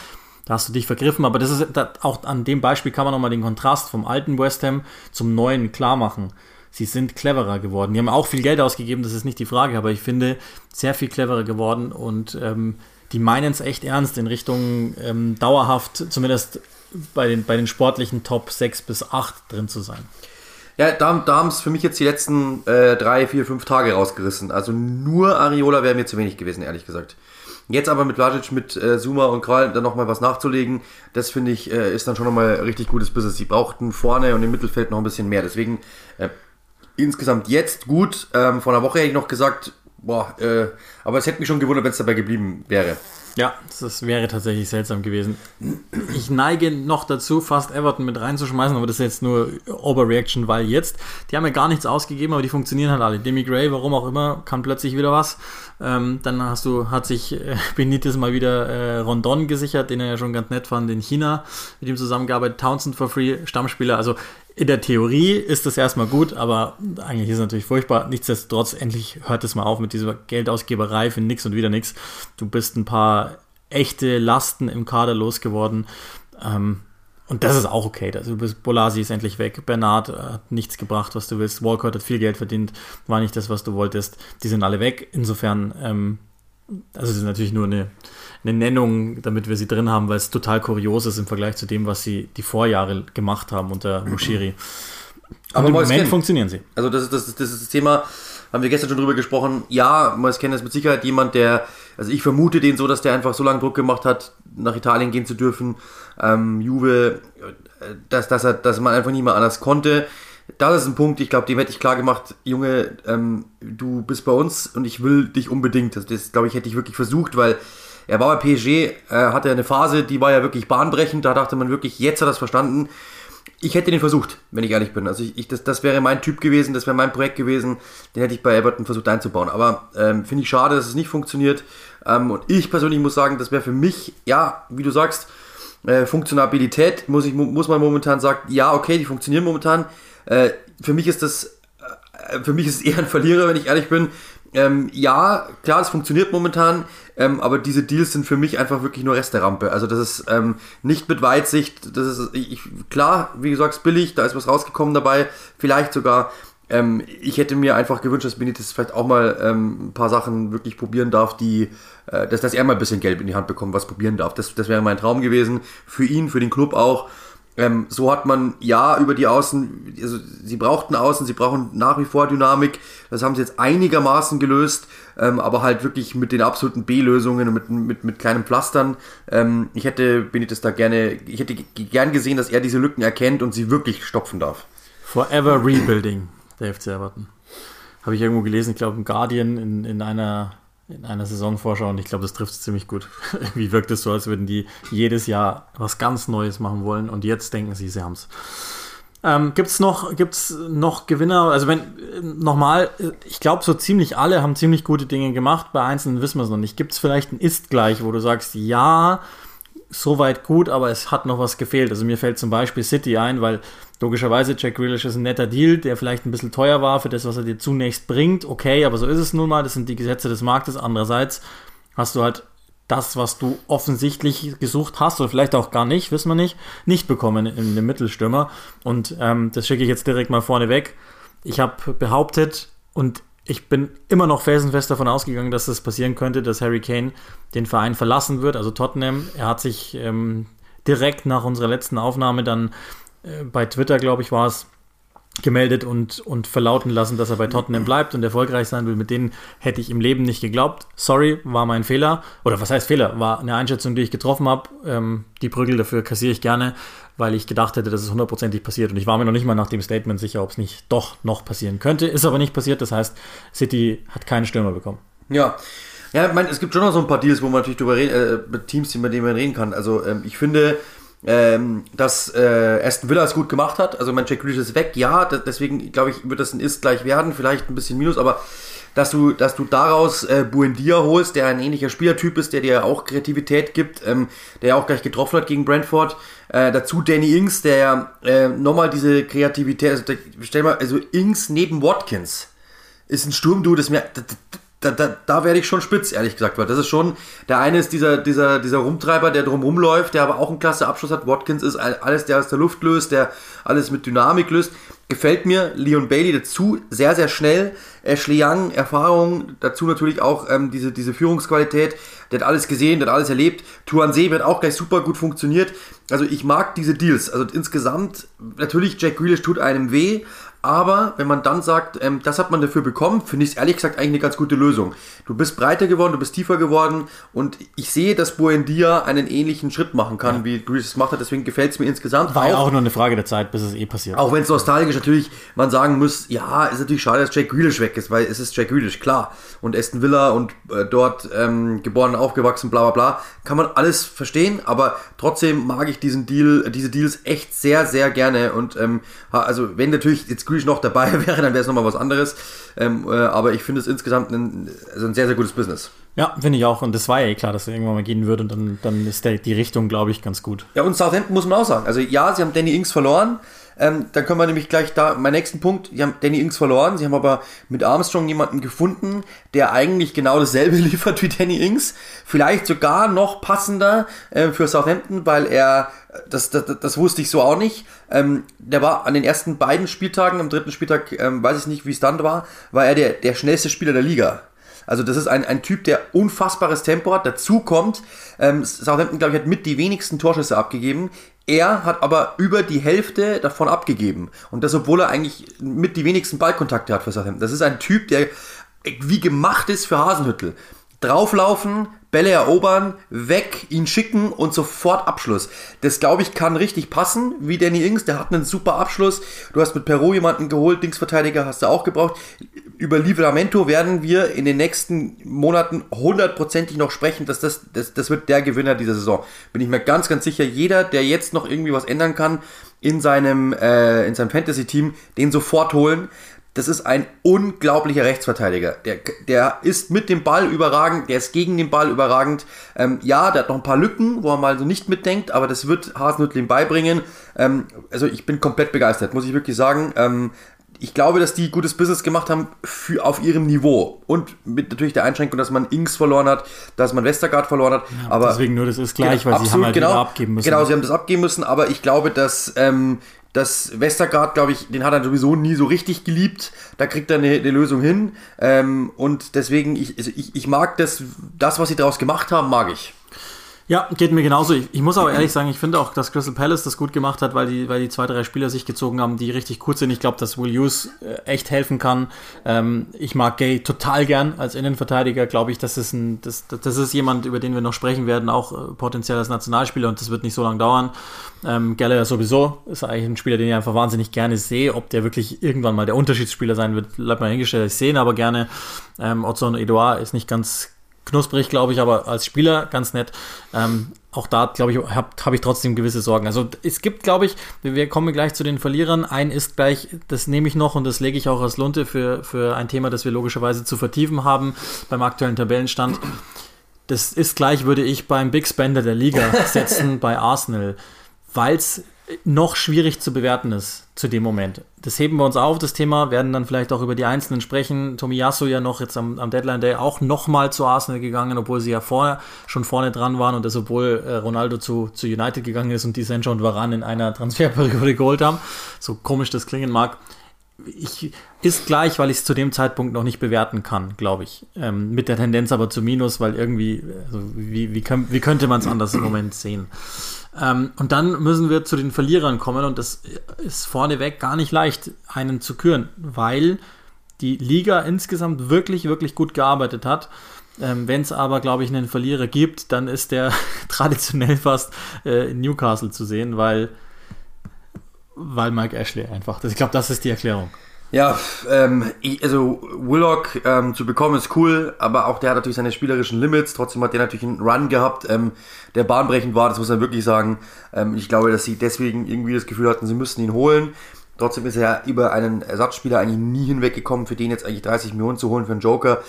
Da hast du dich vergriffen, aber das ist auch an dem Beispiel kann man nochmal den Kontrast vom alten West Ham zum neuen klar machen sie sind cleverer geworden. Die haben auch viel Geld ausgegeben, das ist nicht die Frage, aber ich finde, sehr viel cleverer geworden und ähm, die meinen es echt ernst in Richtung ähm, dauerhaft, zumindest bei den, bei den sportlichen Top 6 bis 8 drin zu sein. Ja, da, da haben es für mich jetzt die letzten äh, drei, vier, fünf Tage rausgerissen. Also nur Ariola wäre mir zu wenig gewesen, ehrlich gesagt. Jetzt aber mit Vlasic, mit äh, Zuma und Kral dann nochmal was nachzulegen, das finde ich, äh, ist dann schon nochmal richtig gutes Business. Sie brauchten vorne und im Mittelfeld noch ein bisschen mehr. Deswegen äh, insgesamt jetzt gut. Ähm, vor einer Woche hätte ich noch gesagt, boah, äh, aber es hätte mich schon gewundert, wenn es dabei geblieben wäre. Ja, das wäre tatsächlich seltsam gewesen. Ich neige noch dazu, fast Everton mit reinzuschmeißen, aber das ist jetzt nur Overreaction, weil jetzt, die haben ja gar nichts ausgegeben, aber die funktionieren halt alle. Demi Gray, warum auch immer, kann plötzlich wieder was. Ähm, dann hast du, hat sich äh, [LAUGHS] Benitez mal wieder äh, Rondon gesichert, den er ja schon ganz nett fand in China, mit ihm zusammengearbeitet. Townsend for free, Stammspieler. Also in der Theorie ist das erstmal gut, aber eigentlich ist es natürlich furchtbar. Nichtsdestotrotz, endlich hört es mal auf mit dieser Geldausgeberei für nix und wieder nix. Du bist ein paar echte Lasten im Kader losgeworden. Ähm, und das ist auch okay. Also Bolasi ist endlich weg. Bernard hat nichts gebracht, was du willst. Walcott hat viel Geld verdient, war nicht das, was du wolltest. Die sind alle weg. Insofern, ähm, also das ist natürlich nur eine, eine Nennung, damit wir sie drin haben, weil es total kurios ist im Vergleich zu dem, was sie die Vorjahre gemacht haben unter Mushiri. Aber im Moment funktionieren sie. Also das ist das, das ist das Thema, haben wir gestern schon drüber gesprochen. Ja, Mois Ken ist mit Sicherheit jemand, der, also ich vermute den so, dass der einfach so lange Druck gemacht hat, nach Italien gehen zu dürfen. Ähm, Juve, dass, dass, er, dass man einfach nicht mehr anders konnte. Das ist ein Punkt, ich glaube, dem hätte ich klar gemacht, Junge, ähm, du bist bei uns und ich will dich unbedingt. Das, das glaube ich, hätte ich wirklich versucht, weil er war bei PSG, äh, hatte eine Phase, die war ja wirklich bahnbrechend. Da dachte man wirklich, jetzt hat er das verstanden. Ich hätte den versucht, wenn ich ehrlich bin. Also ich, ich, das, das wäre mein Typ gewesen, das wäre mein Projekt gewesen. Den hätte ich bei Everton versucht einzubauen. Aber ähm, finde ich schade, dass es nicht funktioniert. Ähm, und ich persönlich muss sagen, das wäre für mich, ja, wie du sagst, äh, Funktionabilität muss, ich, muss man momentan sagen, ja, okay, die funktionieren momentan. Äh, für mich ist das, äh, für mich ist es eher ein Verlierer, wenn ich ehrlich bin. Ähm, ja, klar, es funktioniert momentan, ähm, aber diese Deals sind für mich einfach wirklich nur Resterampe. Also das ist ähm, nicht mit Weitsicht, das ist ich, klar, wie gesagt, billig, da ist was rausgekommen dabei, vielleicht sogar. Ähm, ich hätte mir einfach gewünscht, dass Benitez vielleicht auch mal ähm, ein paar Sachen wirklich probieren darf, die, äh, dass, dass er mal ein bisschen Geld in die Hand bekommt, was probieren darf. Das, das wäre mein Traum gewesen, für ihn, für den Club auch. Ähm, so hat man ja über die Außen, also sie brauchten Außen, sie brauchen nach wie vor Dynamik. Das haben sie jetzt einigermaßen gelöst, ähm, aber halt wirklich mit den absoluten B-Lösungen und mit, mit, mit kleinen Pflastern. Ähm, ich hätte Benitez da gerne, ich hätte gern gesehen, dass er diese Lücken erkennt und sie wirklich stopfen darf. Forever Rebuilding, der FC Everton. Habe ich irgendwo gelesen, ich glaube im Guardian in, in einer in einer Saisonvorschau und ich glaube, das trifft es ziemlich gut. [LAUGHS] Irgendwie wirkt es so, als würden die jedes Jahr was ganz Neues machen wollen und jetzt denken sie, sie haben es. Ähm, Gibt es noch, gibt's noch Gewinner? Also wenn, nochmal, ich glaube, so ziemlich alle haben ziemlich gute Dinge gemacht. Bei Einzelnen wissen wir es noch nicht. Gibt es vielleicht ein Ist-Gleich, wo du sagst, ja, soweit gut, aber es hat noch was gefehlt. Also mir fällt zum Beispiel City ein, weil logischerweise Jack Grealish ist ein netter Deal, der vielleicht ein bisschen teuer war für das, was er dir zunächst bringt. Okay, aber so ist es nun mal. Das sind die Gesetze des Marktes. Andererseits hast du halt das, was du offensichtlich gesucht hast oder vielleicht auch gar nicht, wissen wir nicht, nicht bekommen in dem Mittelstürmer. Und ähm, das schicke ich jetzt direkt mal vorne weg. Ich habe behauptet und ich bin immer noch felsenfest davon ausgegangen, dass das passieren könnte, dass Harry Kane den Verein verlassen wird, also Tottenham. Er hat sich ähm, direkt nach unserer letzten Aufnahme dann äh, bei Twitter, glaube ich, war es, gemeldet und, und verlauten lassen, dass er bei Tottenham bleibt und erfolgreich sein will. Mit denen hätte ich im Leben nicht geglaubt. Sorry, war mein Fehler. Oder was heißt Fehler? War eine Einschätzung, die ich getroffen habe. Ähm, die Prügel dafür kassiere ich gerne, weil ich gedacht hätte, dass es hundertprozentig passiert. Und ich war mir noch nicht mal nach dem Statement sicher, ob es nicht doch noch passieren könnte. Ist aber nicht passiert. Das heißt, City hat keinen Stürmer bekommen. Ja. Ja, ich meine, es gibt schon noch so ein paar Deals, wo man natürlich drüber reden, äh, Teams, mit denen man reden kann. Also ähm, ich finde, ähm, dass äh, Aston Villa es gut gemacht hat. Also mein Jack Grealish ist weg, ja, deswegen glaube ich, wird das ein Ist gleich werden, vielleicht ein bisschen Minus, aber dass du, dass du daraus äh, Buendia holst, der ein ähnlicher Spielertyp ist, der dir auch Kreativität gibt, ähm, der auch gleich getroffen hat gegen Brentford. Äh, dazu Danny Ings, der äh, nochmal diese Kreativität, also stell mal, also Ings neben Watkins ist ein Sturmduo, das mir, da, da, da werde ich schon spitz, ehrlich gesagt, weil das ist schon, der eine ist dieser, dieser, dieser Rumtreiber, der drum rumläuft, der aber auch einen klasse Abschluss hat. Watkins ist alles, der aus der Luft löst, der alles mit Dynamik löst. Gefällt mir. Leon Bailey dazu sehr, sehr schnell. Ashley Young, Erfahrung, dazu natürlich auch ähm, diese, diese Führungsqualität. Der hat alles gesehen, der hat alles erlebt. Tuan See wird auch gleich super gut funktioniert. Also ich mag diese Deals. Also insgesamt, natürlich, Jack Grealish tut einem weh, aber wenn man dann sagt, ähm, das hat man dafür bekommen, finde ich es ehrlich gesagt eigentlich eine ganz gute Lösung. Du bist breiter geworden, du bist tiefer geworden und ich sehe, dass Buendia einen ähnlichen Schritt machen kann, ja. wie Grealish es gemacht hat. Deswegen gefällt es mir insgesamt. War ja auch, auch nur eine Frage der Zeit, bis es eh passiert. Auch wenn es nostalgisch natürlich man sagen muss, ja, ist natürlich schade, dass Jack Grealish weg ist, weil es ist Jack Grealish, klar. Und Aston Villa und äh, dort ähm, geboren, aufgewachsen, bla bla bla. Kann man alles verstehen, aber trotzdem mag ich diesen Deal, diese Deals echt sehr, sehr gerne. Und ähm, also wenn natürlich jetzt Grealish noch dabei [LAUGHS] wäre, dann wäre es nochmal was anderes. Ähm, äh, aber ich finde es insgesamt ein, also ein sehr, sehr gutes Business. Ja, finde ich auch. Und das war ja eh klar, dass er irgendwann mal gehen würde. Und dann, dann ist der, die Richtung, glaube ich, ganz gut. Ja, und Southampton muss man auch sagen. Also ja, sie haben Danny Ings verloren. Ähm, dann können wir nämlich gleich da, mein nächsten Punkt, sie haben Danny Ings verloren, sie haben aber mit Armstrong jemanden gefunden, der eigentlich genau dasselbe [LAUGHS] liefert wie Danny Ings. Vielleicht sogar noch passender äh, für Southampton, weil er, das, das, das wusste ich so auch nicht, ähm, der war an den ersten beiden Spieltagen, am dritten Spieltag, ähm, weiß ich nicht, wie es dann war, war er der, der schnellste Spieler der Liga. Also das ist ein, ein Typ, der unfassbares Tempo hat. Dazu kommt, ähm, Southampton, glaube ich, hat mit die wenigsten Torschüsse abgegeben. Er hat aber über die Hälfte davon abgegeben. Und das, obwohl er eigentlich mit die wenigsten Ballkontakte hat für Southampton. Das ist ein Typ, der wie gemacht ist für Hasenhüttel. Drauflaufen, Bälle erobern, weg, ihn schicken und sofort Abschluss. Das glaube ich kann richtig passen, wie Danny Ings, der hat einen super Abschluss. Du hast mit Peru jemanden geholt, Dingsverteidiger hast du auch gebraucht. Über Livramento werden wir in den nächsten Monaten hundertprozentig noch sprechen, dass das, das, das wird der Gewinner dieser Saison. Bin ich mir ganz, ganz sicher. Jeder, der jetzt noch irgendwie was ändern kann in seinem, äh, in seinem Fantasy-Team, den sofort holen. Das ist ein unglaublicher Rechtsverteidiger. Der, der ist mit dem Ball überragend, der ist gegen den Ball überragend. Ähm, ja, der hat noch ein paar Lücken, wo er mal so nicht mitdenkt, aber das wird Hasenhüttl ihm beibringen. Ähm, also ich bin komplett begeistert, muss ich wirklich sagen. Ähm, ich glaube, dass die gutes Business gemacht haben für, auf ihrem Niveau. Und mit natürlich der Einschränkung, dass man Ings verloren hat, dass man Westergaard verloren hat. Ja, aber deswegen nur, das ist gleich, genau, weil absolut, sie haben halt genau, abgeben müssen. Genau, sie haben das abgeben müssen, aber ich glaube, dass ähm, das Westergaard, glaube ich, den hat er sowieso nie so richtig geliebt. Da kriegt er eine, eine Lösung hin. Ähm, und deswegen, ich, also ich, ich mag das, das, was sie daraus gemacht haben, mag ich. Ja, geht mir genauso. Ich, ich, muss aber ehrlich sagen, ich finde auch, dass Crystal Palace das gut gemacht hat, weil die, weil die zwei, drei Spieler sich gezogen haben, die richtig gut sind. Ich glaube, dass Will Hughes äh, echt helfen kann. Ähm, ich mag Gay total gern als Innenverteidiger. Glaube ich, das ist, ein, das, das ist jemand, über den wir noch sprechen werden, auch äh, potenziell als Nationalspieler und das wird nicht so lange dauern. Ähm, Gallagher sowieso ist eigentlich ein Spieler, den ich einfach wahnsinnig gerne sehe. Ob der wirklich irgendwann mal der Unterschiedsspieler sein wird, bleibt mal hingestellt. Ich sehe ihn aber gerne. Ähm, und Edouard ist nicht ganz knusprig, glaube ich, aber als Spieler ganz nett. Ähm, auch da, glaube ich, habe hab ich trotzdem gewisse Sorgen. Also es gibt, glaube ich, wir kommen gleich zu den Verlierern. Ein ist gleich, das nehme ich noch und das lege ich auch als Lunte für, für ein Thema, das wir logischerweise zu vertiefen haben beim aktuellen Tabellenstand. Das ist gleich, würde ich beim Big Spender der Liga [LAUGHS] setzen bei Arsenal, weil es noch schwierig zu bewerten ist zu dem Moment. Das heben wir uns auf, das Thema, werden dann vielleicht auch über die Einzelnen sprechen. Tomiyasu ja noch jetzt am, am Deadline Day auch nochmal zu Arsenal gegangen, obwohl sie ja vorher schon vorne dran waren und das obwohl äh, Ronaldo zu, zu United gegangen ist und die Sancho und Varane in einer Transferperiode [LAUGHS] geholt haben. So komisch das klingen mag. Ich, ist gleich, weil ich es zu dem Zeitpunkt noch nicht bewerten kann, glaube ich. Ähm, mit der Tendenz aber zu Minus, weil irgendwie, also wie, wie, kann, wie könnte man es anders im Moment sehen? Ähm, und dann müssen wir zu den Verlierern kommen und das ist vorneweg gar nicht leicht, einen zu küren, weil die Liga insgesamt wirklich, wirklich gut gearbeitet hat. Ähm, Wenn es aber, glaube ich, einen Verlierer gibt, dann ist der [LAUGHS] traditionell fast äh, in Newcastle zu sehen, weil, weil Mike Ashley einfach. Ich glaube, das ist die Erklärung. Ja, ähm, also Willock ähm, zu bekommen ist cool, aber auch der hat natürlich seine spielerischen Limits. Trotzdem hat der natürlich einen Run gehabt, ähm, der bahnbrechend war, das muss man wirklich sagen. Ähm, ich glaube, dass sie deswegen irgendwie das Gefühl hatten, sie müssten ihn holen. Trotzdem ist er über einen Ersatzspieler eigentlich nie hinweggekommen, für den jetzt eigentlich 30 Millionen zu holen für einen Joker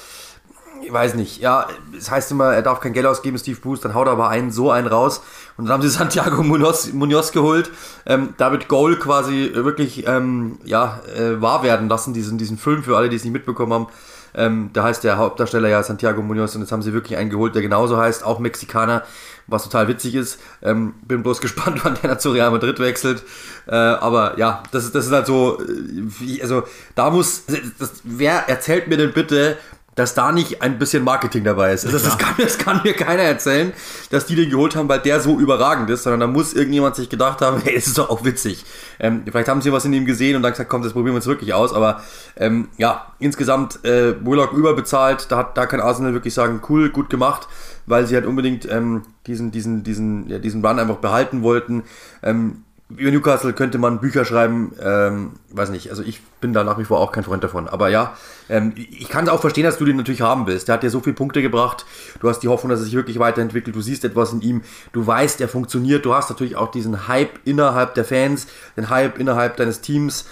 ich weiß nicht, ja, es heißt immer, er darf kein Geld ausgeben, Steve Bruce, dann haut er aber einen so einen raus. Und dann haben sie Santiago Munoz, Munoz geholt, ähm, David Goal quasi wirklich ähm, ja, äh, wahr werden lassen, diesen, diesen Film für alle, die es nicht mitbekommen haben. Ähm, da heißt der Hauptdarsteller ja Santiago Munoz und jetzt haben sie wirklich einen geholt, der genauso heißt, auch Mexikaner, was total witzig ist. Ähm, bin bloß [LAUGHS] gespannt, wann der zu Real Madrid wechselt. Äh, aber ja, das, ist das ist halt so, äh, wie, also da muss, das, wer erzählt mir denn bitte, dass da nicht ein bisschen Marketing dabei ist. Das, das, kann, das, kann, mir keiner erzählen, dass die den geholt haben, weil der so überragend ist, sondern da muss irgendjemand sich gedacht haben, [LAUGHS] hey, das ist doch auch witzig. Ähm, vielleicht haben sie was in ihm gesehen und dann gesagt, komm, das probieren wir uns wirklich aus. Aber ähm, ja, insgesamt äh, Bullock überbezahlt, da, hat, da kann Arsenal wirklich sagen, cool, gut gemacht, weil sie halt unbedingt ähm, diesen, diesen, diesen, ja, diesen Run einfach behalten wollten. Ähm, über Newcastle könnte man Bücher schreiben, ähm, weiß nicht, also ich bin da nach wie vor auch kein Freund davon. Aber ja, ähm, ich kann es auch verstehen, dass du den natürlich haben willst. Der hat dir so viele Punkte gebracht, du hast die Hoffnung, dass er sich wirklich weiterentwickelt, du siehst etwas in ihm, du weißt, er funktioniert, du hast natürlich auch diesen Hype innerhalb der Fans, den Hype innerhalb deines Teams.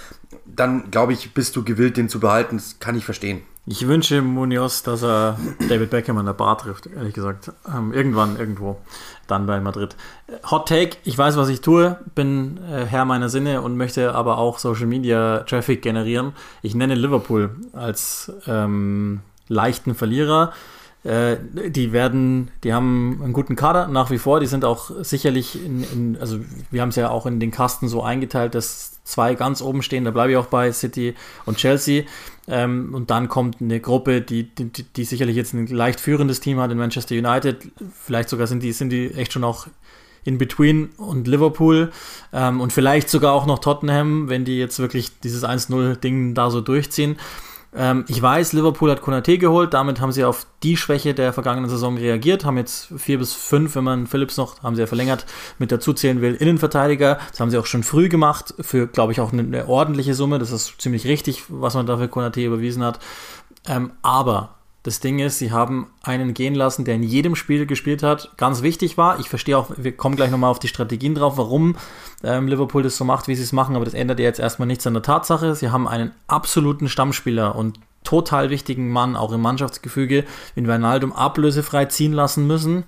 Dann, glaube ich, bist du gewillt, den zu behalten. Das kann ich verstehen. Ich wünsche Munoz, dass er David Beckham an der Bar trifft, ehrlich gesagt. Ähm, irgendwann, irgendwo, dann bei Madrid. Hot Take, ich weiß, was ich tue, bin äh, Herr meiner Sinne und möchte aber auch Social Media Traffic generieren. Ich nenne Liverpool als ähm, leichten Verlierer. Äh, die werden, die haben einen guten Kader nach wie vor. Die sind auch sicherlich in, in also wir haben es ja auch in den Kasten so eingeteilt, dass zwei ganz oben stehen. Da bleibe ich auch bei City und Chelsea. Ähm, und dann kommt eine Gruppe, die, die, die sicherlich jetzt ein leicht führendes Team hat in Manchester United. Vielleicht sogar sind die, sind die echt schon auch in between und Liverpool ähm, und vielleicht sogar auch noch Tottenham, wenn die jetzt wirklich dieses 1-0-Ding da so durchziehen. Ähm, ich weiß, Liverpool hat Konate geholt, damit haben sie auf die Schwäche der vergangenen Saison reagiert, haben jetzt vier bis fünf, wenn man Phillips noch, haben sie ja verlängert, mit dazu zählen will, Innenverteidiger. Das haben sie auch schon früh gemacht, für, glaube ich, auch eine, eine, ordentliche Summe. Das ist ziemlich richtig, was man dafür Konate überwiesen hat. Ähm, aber das Ding ist, sie haben einen gehen lassen, der in jedem Spiel gespielt hat. Ganz wichtig war. Ich verstehe auch, wir kommen gleich nochmal auf die Strategien drauf, warum ähm, Liverpool das so macht, wie sie es machen, aber das ändert ja jetzt erstmal nichts an der Tatsache. Sie haben einen absoluten Stammspieler und total wichtigen Mann, auch im Mannschaftsgefüge, in Wijnaldum ablösefrei ziehen lassen müssen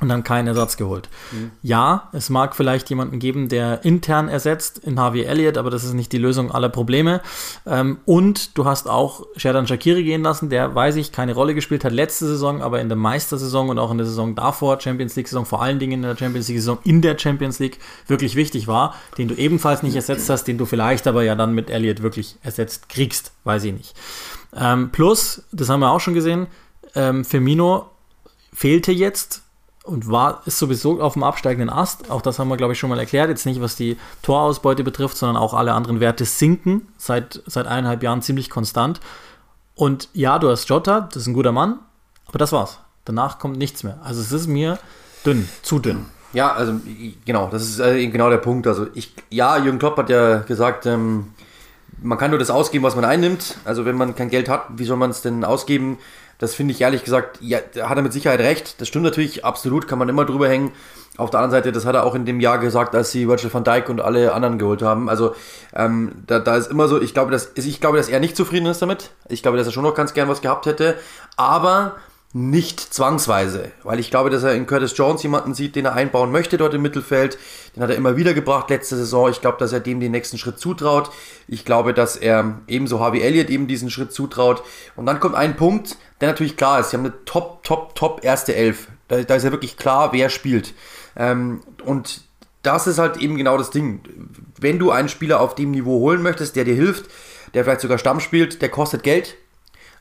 und dann keinen Ersatz geholt. Mhm. Ja, es mag vielleicht jemanden geben, der intern ersetzt in Harvey Elliott, aber das ist nicht die Lösung aller Probleme. Ähm, und du hast auch Sherdan Shakiri gehen lassen, der, weiß ich, keine Rolle gespielt hat letzte Saison, aber in der Meistersaison und auch in der Saison davor, Champions League-Saison, vor allen Dingen in der Champions League-Saison, in der Champions League wirklich wichtig war, den du ebenfalls nicht ersetzt hast, den du vielleicht aber ja dann mit Elliott wirklich ersetzt kriegst, weiß ich nicht. Ähm, plus, das haben wir auch schon gesehen, ähm, Firmino fehlte jetzt und war, ist sowieso auf dem absteigenden Ast. Auch das haben wir, glaube ich, schon mal erklärt. Jetzt nicht, was die Torausbeute betrifft, sondern auch alle anderen Werte sinken seit, seit eineinhalb Jahren ziemlich konstant. Und ja, du hast Jota, das ist ein guter Mann, aber das war's. Danach kommt nichts mehr. Also es ist mir dünn, zu dünn. Ja, also genau, das ist äh, genau der Punkt. Also ich, ja, Jürgen Klopp hat ja gesagt, ähm, man kann nur das ausgeben, was man einnimmt. Also wenn man kein Geld hat, wie soll man es denn ausgeben? Das finde ich ehrlich gesagt, ja, hat er mit Sicherheit recht. Das stimmt natürlich absolut, kann man immer drüber hängen. Auf der anderen Seite, das hat er auch in dem Jahr gesagt, als sie Virgil van Dijk und alle anderen geholt haben. Also ähm, da, da ist immer so, ich glaube, dass, ich glaube, dass er nicht zufrieden ist damit. Ich glaube, dass er schon noch ganz gern was gehabt hätte. Aber nicht zwangsweise, weil ich glaube, dass er in Curtis Jones jemanden sieht, den er einbauen möchte dort im Mittelfeld. Den hat er immer wieder gebracht letzte Saison. Ich glaube, dass er dem den nächsten Schritt zutraut. Ich glaube, dass er ebenso Harvey Elliott eben diesen Schritt zutraut. Und dann kommt ein Punkt, der natürlich klar ist. Sie haben eine top, top, top erste Elf. Da, da ist ja wirklich klar, wer spielt. Ähm, und das ist halt eben genau das Ding. Wenn du einen Spieler auf dem Niveau holen möchtest, der dir hilft, der vielleicht sogar Stamm spielt, der kostet Geld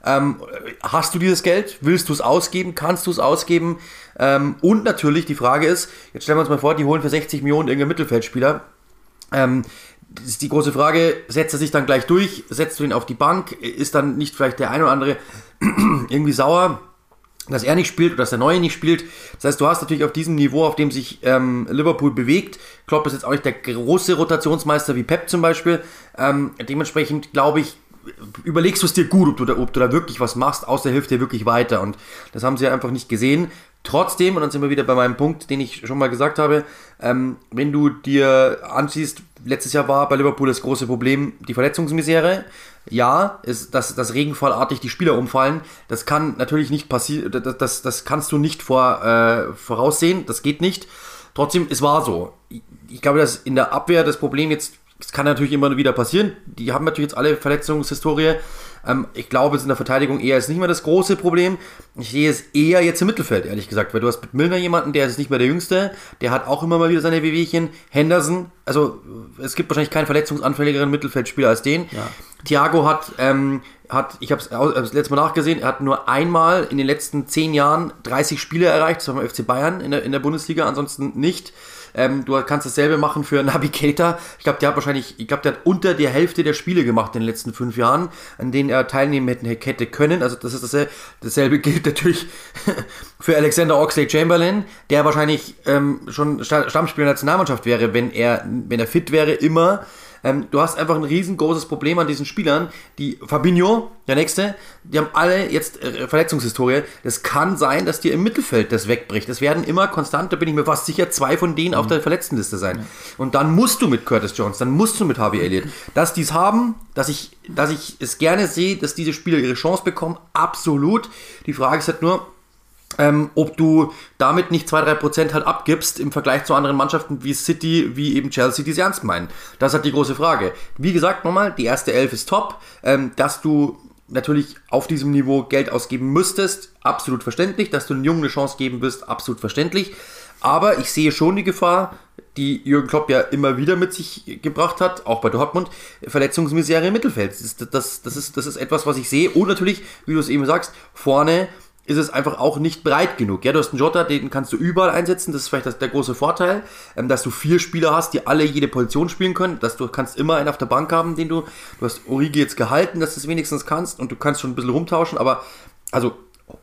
ähm, hast du dieses Geld? Willst du es ausgeben? Kannst du es ausgeben? Ähm, und natürlich die Frage ist, jetzt stellen wir uns mal vor, die holen für 60 Millionen irgendeinen Mittelfeldspieler. Ähm, ist die große Frage, setzt er sich dann gleich durch? Setzt du ihn auf die Bank? Ist dann nicht vielleicht der ein oder andere [CLEARS THROAT] irgendwie sauer? dass er nicht spielt oder dass der Neue nicht spielt. Das heißt, du hast natürlich auf diesem Niveau, auf dem sich ähm, Liverpool bewegt, Klopp ist jetzt auch nicht der große Rotationsmeister wie Pep zum Beispiel. Ähm, dementsprechend glaube ich, überlegst du es dir gut, ob du, da, ob du da wirklich was machst, außer hilft dir wirklich weiter. Und das haben sie einfach nicht gesehen. Trotzdem, und dann sind wir wieder bei meinem Punkt, den ich schon mal gesagt habe, ähm, wenn du dir ansiehst, letztes Jahr war bei Liverpool das große Problem die Verletzungsmisere. Ja, ist, dass, dass regenfallartig die Spieler umfallen, das kann natürlich nicht passieren, das, das, das kannst du nicht vor, äh, voraussehen, das geht nicht. Trotzdem, es war so. Ich glaube, dass in der Abwehr das Problem jetzt das kann natürlich immer wieder passieren. Die haben natürlich jetzt alle Verletzungshistorie. Ähm, ich glaube, es in der Verteidigung eher ist nicht mehr das große Problem. Ich sehe es eher jetzt im Mittelfeld, ehrlich gesagt, weil du hast mit Milner jemanden, der ist nicht mehr der Jüngste, der hat auch immer mal wieder seine Wehwehchen. Henderson, also es gibt wahrscheinlich keinen verletzungsanfälligeren Mittelfeldspieler als den. Ja. Thiago hat, ähm, hat ich habe es das letzte Mal nachgesehen, er hat nur einmal in den letzten zehn Jahren 30 Spiele erreicht, das war beim FC Bayern in der, in der Bundesliga, ansonsten nicht. Ähm, du kannst dasselbe machen für [LAUGHS] Navigator. Ich glaube, der hat wahrscheinlich, ich glaube, der hat unter der Hälfte der Spiele gemacht in den letzten fünf Jahren, an denen er teilnehmen hätte, hätte können. Also das ist dasselbe, dasselbe gilt natürlich [LAUGHS] für Alexander Oxley Chamberlain, der wahrscheinlich ähm, schon Stammspieler der Nationalmannschaft wäre, wenn er, wenn er fit wäre, immer. Ähm, du hast einfach ein riesengroßes Problem an diesen Spielern. Die Fabinho, der nächste, die haben alle jetzt äh, Verletzungshistorie. Es kann sein, dass dir im Mittelfeld das wegbricht. Es werden immer konstant, da bin ich mir fast sicher, zwei von denen mhm. auf der Verletztenliste sein. Ja. Und dann musst du mit Curtis Jones, dann musst du mit Harvey Elliott. Dass die es haben, dass ich, dass ich es gerne sehe, dass diese Spieler ihre Chance bekommen, absolut. Die Frage ist halt nur, ähm, ob du damit nicht 2-3% halt abgibst im Vergleich zu anderen Mannschaften wie City, wie eben Chelsea, die sie ernst meinen. Das ist halt die große Frage. Wie gesagt, nochmal, die erste Elf ist top. Ähm, dass du natürlich auf diesem Niveau Geld ausgeben müsstest, absolut verständlich. Dass du einen Jungen eine Chance geben wirst, absolut verständlich. Aber ich sehe schon die Gefahr, die Jürgen Klopp ja immer wieder mit sich gebracht hat, auch bei Dortmund, Verletzungsmisere im Mittelfeld. Das, das, das, ist, das ist etwas, was ich sehe. Und natürlich, wie du es eben sagst, vorne ist es einfach auch nicht breit genug. Ja, du hast einen Jota, den kannst du überall einsetzen. Das ist vielleicht das, der große Vorteil, ähm, dass du vier Spieler hast, die alle jede Position spielen können. Dass du kannst immer einen auf der Bank haben, den du, du hast Origi jetzt gehalten, dass du es wenigstens kannst und du kannst schon ein bisschen rumtauschen, aber also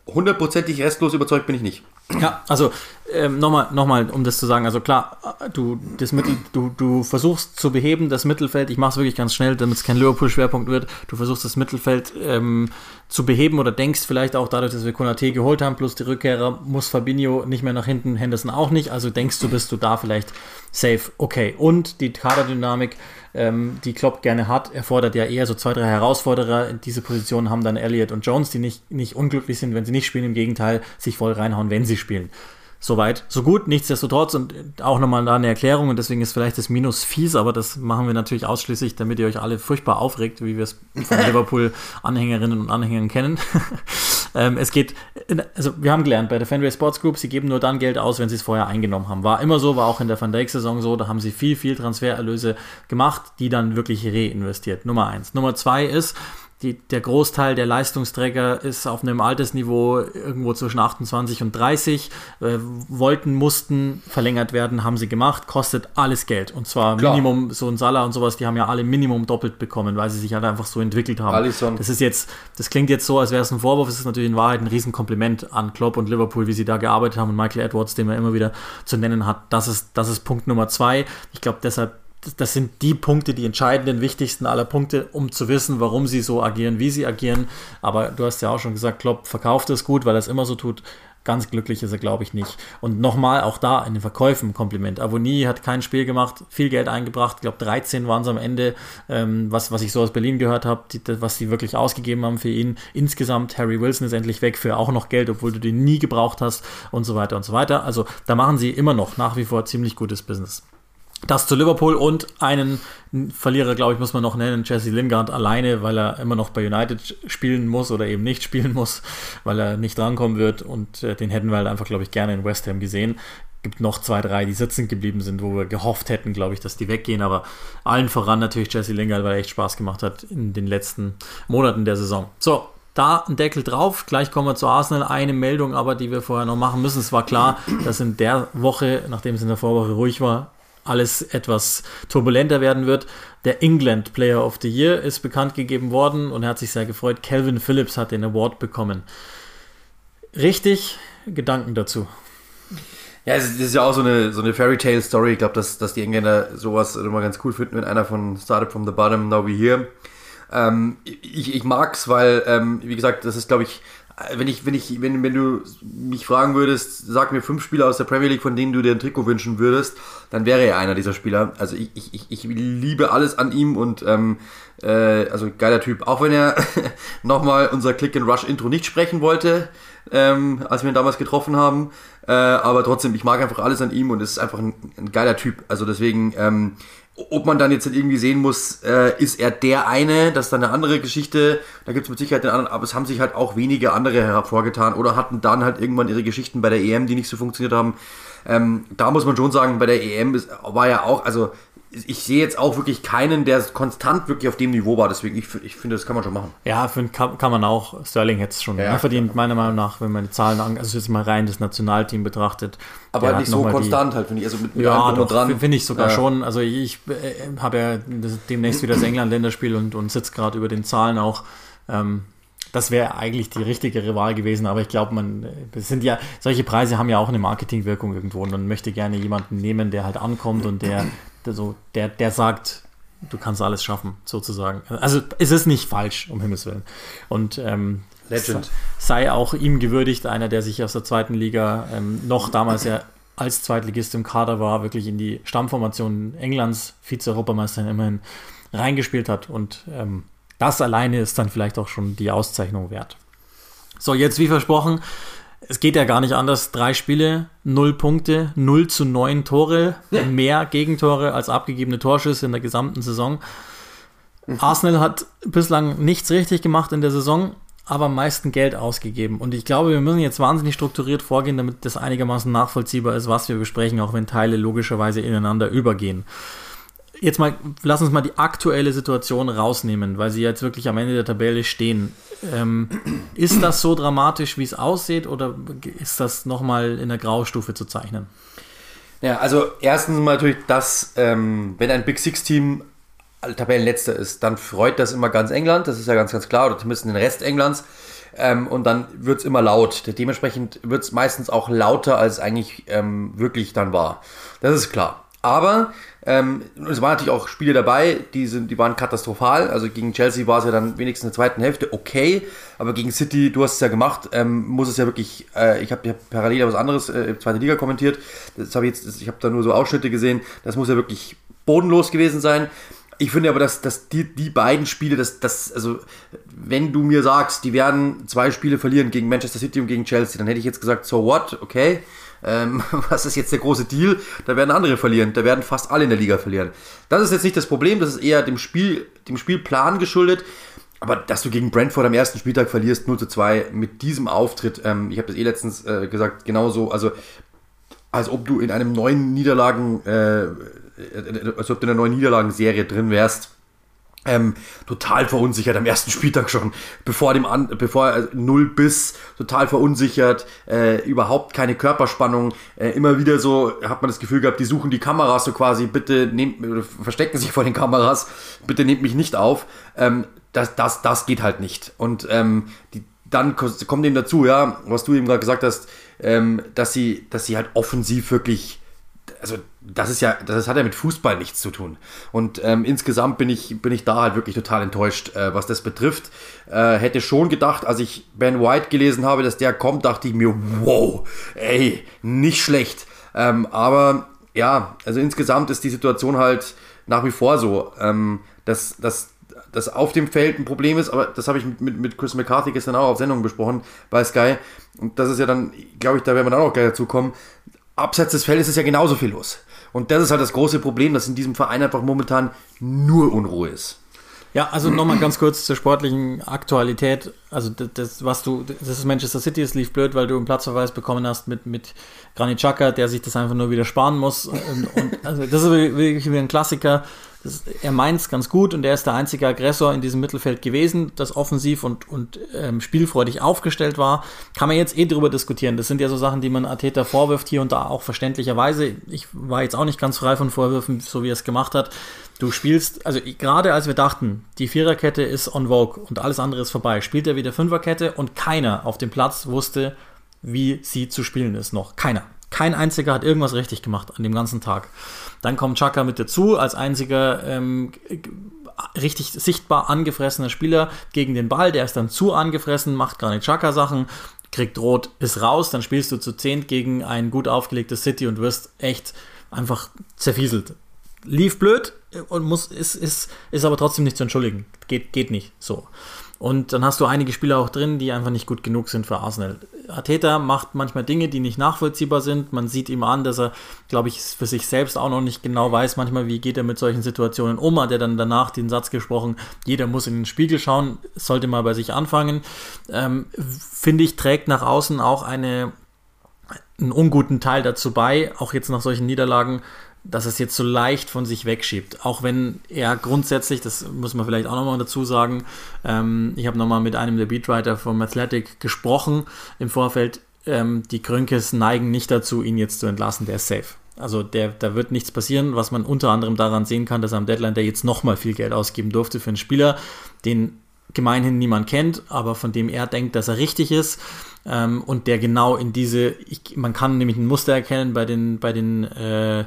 hundertprozentig restlos überzeugt bin ich nicht. Ja, also ähm, nochmal, noch mal, um das zu sagen, also klar, du, das Mittel, du, du versuchst zu beheben, das Mittelfeld, ich mache es wirklich ganz schnell, damit es kein Liverpool-Schwerpunkt wird, du versuchst das Mittelfeld ähm, zu beheben oder denkst vielleicht auch dadurch, dass wir Konate geholt haben, plus die Rückkehrer, muss Fabinho nicht mehr nach hinten, Henderson auch nicht, also denkst du, bist du da vielleicht safe, okay. Und die Kaderdynamik, ähm, die Klopp gerne hat, erfordert ja eher so zwei, drei Herausforderer. Diese Position haben dann Elliott und Jones, die nicht, nicht unglücklich sind, wenn sie nicht spielen, im Gegenteil, sich voll reinhauen, wenn sie spielen. Soweit, so gut. Nichtsdestotrotz und auch nochmal da eine Erklärung und deswegen ist vielleicht das Minus fies, aber das machen wir natürlich ausschließlich, damit ihr euch alle furchtbar aufregt, wie wir es von [LAUGHS] Liverpool-Anhängerinnen und Anhängern kennen. Ähm, es geht, also wir haben gelernt bei der Fenway Sports Group, sie geben nur dann Geld aus, wenn sie es vorher eingenommen haben. War immer so, war auch in der Van Dijk-Saison so, da haben sie viel, viel Transfererlöse gemacht, die dann wirklich reinvestiert. Nummer eins. Nummer zwei ist, die, der Großteil der Leistungsträger ist auf einem Altersniveau irgendwo zwischen 28 und 30. Äh, wollten, mussten verlängert werden, haben sie gemacht, kostet alles Geld. Und zwar Klar. Minimum, so ein Salah und sowas, die haben ja alle Minimum doppelt bekommen, weil sie sich halt einfach so entwickelt haben. Alisson. Das ist jetzt, das klingt jetzt so, als wäre es ein Vorwurf, es ist natürlich in Wahrheit ein Riesenkompliment an Klopp und Liverpool, wie sie da gearbeitet haben und Michael Edwards, den man immer wieder zu nennen hat. Das ist, das ist Punkt Nummer zwei. Ich glaube, deshalb das sind die Punkte, die entscheidenden, wichtigsten aller Punkte, um zu wissen, warum sie so agieren, wie sie agieren. Aber du hast ja auch schon gesagt, Klopp verkauft es gut, weil er es immer so tut. Ganz glücklich ist er, glaube ich, nicht. Und nochmal, auch da in den Verkäufen Kompliment. Avoni hat kein Spiel gemacht, viel Geld eingebracht. Ich glaube, 13 waren es am Ende, ähm, was, was ich so aus Berlin gehört habe, was sie wirklich ausgegeben haben für ihn. Insgesamt, Harry Wilson ist endlich weg für auch noch Geld, obwohl du den nie gebraucht hast und so weiter und so weiter. Also da machen sie immer noch nach wie vor ziemlich gutes Business. Das zu Liverpool und einen Verlierer, glaube ich, muss man noch nennen, Jesse Lingard alleine, weil er immer noch bei United spielen muss oder eben nicht [LAUGHS] spielen muss, weil er nicht drankommen wird und äh, den hätten wir halt einfach, glaube ich, gerne in West Ham gesehen. Gibt noch zwei, drei, die sitzen geblieben sind, wo wir gehofft hätten, glaube ich, dass die weggehen, aber allen voran natürlich Jesse Lingard, weil er echt Spaß gemacht hat in den letzten Monaten der Saison. So, da ein Deckel drauf. Gleich kommen wir zu Arsenal. Eine Meldung aber, die wir vorher noch machen müssen. Es war klar, dass in der Woche, nachdem es in der Vorwoche ruhig war, alles etwas turbulenter werden wird. Der England Player of the Year ist bekannt gegeben worden und er hat sich sehr gefreut. Calvin Phillips hat den Award bekommen. Richtig, Gedanken dazu. Ja, es ist ja auch so eine, so eine Fairy Tale Story. Ich glaube, dass, dass die Engländer sowas immer ganz cool finden, wenn einer von Started from the Bottom, Now We Here. Ähm, ich, ich mag's, weil, ähm, wie gesagt, das ist, glaube ich, wenn ich, wenn ich, wenn, wenn du mich fragen würdest, sag mir fünf Spieler aus der Premier League, von denen du dir ein Trikot wünschen würdest, dann wäre er einer dieser Spieler. Also ich, ich, ich liebe alles an ihm und ähm, äh, also geiler Typ. Auch wenn er [LAUGHS] nochmal unser Click and Rush Intro nicht sprechen wollte, ähm, als wir ihn damals getroffen haben. Äh, aber trotzdem, ich mag einfach alles an ihm und es ist einfach ein, ein geiler Typ. Also deswegen, ähm, ob man dann jetzt irgendwie sehen muss, äh, ist er der eine, das ist dann eine andere Geschichte, da gibt es mit Sicherheit den anderen, aber es haben sich halt auch wenige andere hervorgetan oder hatten dann halt irgendwann ihre Geschichten bei der EM, die nicht so funktioniert haben. Ähm, da muss man schon sagen, bei der EM ist, war ja auch, also ich sehe jetzt auch wirklich keinen, der konstant wirklich auf dem Niveau war. Deswegen, ich, ich finde, das kann man schon machen. Ja, find, kann, kann man auch. Sterling hätte es schon ja, verdient, ja. meiner Meinung nach, wenn man die Zahlen an, also jetzt mal rein das Nationalteam betrachtet. Aber nicht so konstant die, halt, finde ich. Also mit, mit ja, doch, dran. finde ich sogar ja. schon. Also ich äh, habe ja demnächst wieder das England-Länderspiel und, und sitze gerade über den Zahlen auch. Ähm, das wäre eigentlich die richtigere Wahl gewesen, aber ich glaube, man, das sind ja, solche Preise haben ja auch eine Marketingwirkung irgendwo und man möchte gerne jemanden nehmen, der halt ankommt und der, der so, der, der sagt, du kannst alles schaffen, sozusagen. Also es ist nicht falsch, um Himmels Willen. Und ähm, Legend. sei auch ihm gewürdigt, einer, der sich aus der zweiten Liga ähm, noch damals ja als Zweitligist im Kader war, wirklich in die Stammformation Englands, Vize-Europameister immerhin reingespielt hat und ähm, das alleine ist dann vielleicht auch schon die Auszeichnung wert. So, jetzt wie versprochen, es geht ja gar nicht anders. Drei Spiele, null Punkte, 0 zu 9 Tore, ja. mehr Gegentore als abgegebene Torschüsse in der gesamten Saison. Mhm. Arsenal hat bislang nichts richtig gemacht in der Saison, aber am meisten Geld ausgegeben. Und ich glaube, wir müssen jetzt wahnsinnig strukturiert vorgehen, damit das einigermaßen nachvollziehbar ist, was wir besprechen, auch wenn Teile logischerweise ineinander übergehen jetzt mal, lass uns mal die aktuelle Situation rausnehmen, weil sie jetzt wirklich am Ende der Tabelle stehen. Ähm, ist das so dramatisch, wie es aussieht, oder ist das nochmal in der Graustufe zu zeichnen? Ja, also erstens mal natürlich, dass ähm, wenn ein Big Six-Team Tabellenletzter ist, dann freut das immer ganz England, das ist ja ganz, ganz klar, oder zumindest den Rest Englands. Ähm, und dann wird es immer laut. Dementsprechend wird es meistens auch lauter, als eigentlich ähm, wirklich dann war. Das ist klar. Aber ähm, es waren natürlich auch Spiele dabei, die, sind, die waren katastrophal. Also gegen Chelsea war es ja dann wenigstens in der zweiten Hälfte okay, aber gegen City, du hast es ja gemacht, ähm, muss es ja wirklich, äh, ich habe hab parallel was anderes, äh, zweite Liga kommentiert, das habe ich ich habe da nur so Ausschnitte gesehen, das muss ja wirklich bodenlos gewesen sein. Ich finde aber, dass, dass die, die beiden Spiele, dass, dass, also, wenn du mir sagst, die werden zwei Spiele verlieren gegen Manchester City und gegen Chelsea, dann hätte ich jetzt gesagt, so what, okay. Ähm, [LAUGHS] was ist jetzt der große Deal? Da werden andere verlieren. Da werden fast alle in der Liga verlieren. Das ist jetzt nicht das Problem, das ist eher dem, Spiel, dem Spielplan geschuldet. Aber dass du gegen Brentford am ersten Spieltag verlierst, 0 zu 2, mit diesem Auftritt, ähm, ich habe das eh letztens äh, gesagt, genauso, also als ob du in einem neuen Niederlagen, äh, als ob du in einer neuen Niederlagenserie drin wärst ähm, total verunsichert am ersten Spieltag schon, bevor dem an, bevor er null bis total verunsichert, äh, überhaupt keine Körperspannung, äh, immer wieder so hat man das Gefühl gehabt, die suchen die Kameras so quasi, bitte nehmt, verstecken sich vor den Kameras, bitte nehmt mich nicht auf. Ähm, das, das, das geht halt nicht. Und ähm, die, dann kommt eben dazu, ja, was du eben gerade gesagt hast, ähm, dass sie, dass sie halt offensiv wirklich also das ist ja, das hat ja mit Fußball nichts zu tun. Und ähm, insgesamt bin ich, bin ich da halt wirklich total enttäuscht, äh, was das betrifft. Äh, hätte schon gedacht, als ich Ben White gelesen habe, dass der kommt, dachte ich mir, wow, ey, nicht schlecht. Ähm, aber ja, also insgesamt ist die Situation halt nach wie vor so, ähm, dass, dass, dass auf dem Feld ein Problem ist, aber das habe ich mit, mit, mit Chris McCarthy gestern auch auf Sendung besprochen bei Sky. Und das ist ja dann, glaube ich, da werden wir dann auch gleich dazu kommen, abseits des Feldes ist ja genauso viel los. Und das ist halt das große Problem, dass in diesem Verein einfach momentan nur Unruhe ist. Ja, also nochmal ganz kurz zur sportlichen Aktualität. Also das, das, was du, das ist Manchester City, es lief blöd, weil du einen Platzverweis bekommen hast mit, mit Granit Xhaka, der sich das einfach nur wieder sparen muss. Und, und also das ist wirklich wieder ein Klassiker. Er meint es ganz gut und er ist der einzige Aggressor in diesem Mittelfeld gewesen, das offensiv und, und ähm, spielfreudig aufgestellt war. Kann man jetzt eh drüber diskutieren. Das sind ja so Sachen, die man Ateta vorwirft, hier und da auch verständlicherweise. Ich war jetzt auch nicht ganz frei von Vorwürfen, so wie er es gemacht hat. Du spielst, also gerade als wir dachten, die Viererkette ist on vogue und alles andere ist vorbei, spielt er wieder Fünferkette und keiner auf dem Platz wusste, wie sie zu spielen ist noch. Keiner. Kein einziger hat irgendwas richtig gemacht an dem ganzen Tag. Dann kommt Chaka mit dazu als einziger ähm, richtig sichtbar angefressener Spieler gegen den Ball. Der ist dann zu angefressen, macht gar nicht Chaka-Sachen, kriegt rot, ist raus. Dann spielst du zu zehnt gegen ein gut aufgelegtes City und wirst echt einfach zerfieselt. Lief blöd und muss, ist, ist, ist aber trotzdem nicht zu entschuldigen. Geht, geht nicht so. Und dann hast du einige Spieler auch drin, die einfach nicht gut genug sind für Arsenal. Arteta macht manchmal Dinge, die nicht nachvollziehbar sind. Man sieht ihm an, dass er, glaube ich, für sich selbst auch noch nicht genau weiß, manchmal, wie geht er mit solchen Situationen um. Hat er dann danach den Satz gesprochen, jeder muss in den Spiegel schauen, sollte mal bei sich anfangen. Ähm, Finde ich, trägt nach außen auch eine, einen unguten Teil dazu bei, auch jetzt nach solchen Niederlagen, dass es jetzt so leicht von sich wegschiebt. Auch wenn er grundsätzlich, das muss man vielleicht auch nochmal dazu sagen, ähm, ich habe nochmal mit einem der Beatwriter vom Athletic gesprochen im Vorfeld. Ähm, die Krönkes neigen nicht dazu, ihn jetzt zu entlassen. Der ist safe. Also der, da wird nichts passieren, was man unter anderem daran sehen kann, dass er am Deadline der jetzt nochmal viel Geld ausgeben durfte für einen Spieler, den gemeinhin niemand kennt, aber von dem er denkt, dass er richtig ist ähm, und der genau in diese, ich, man kann nämlich ein Muster erkennen bei den, bei den äh,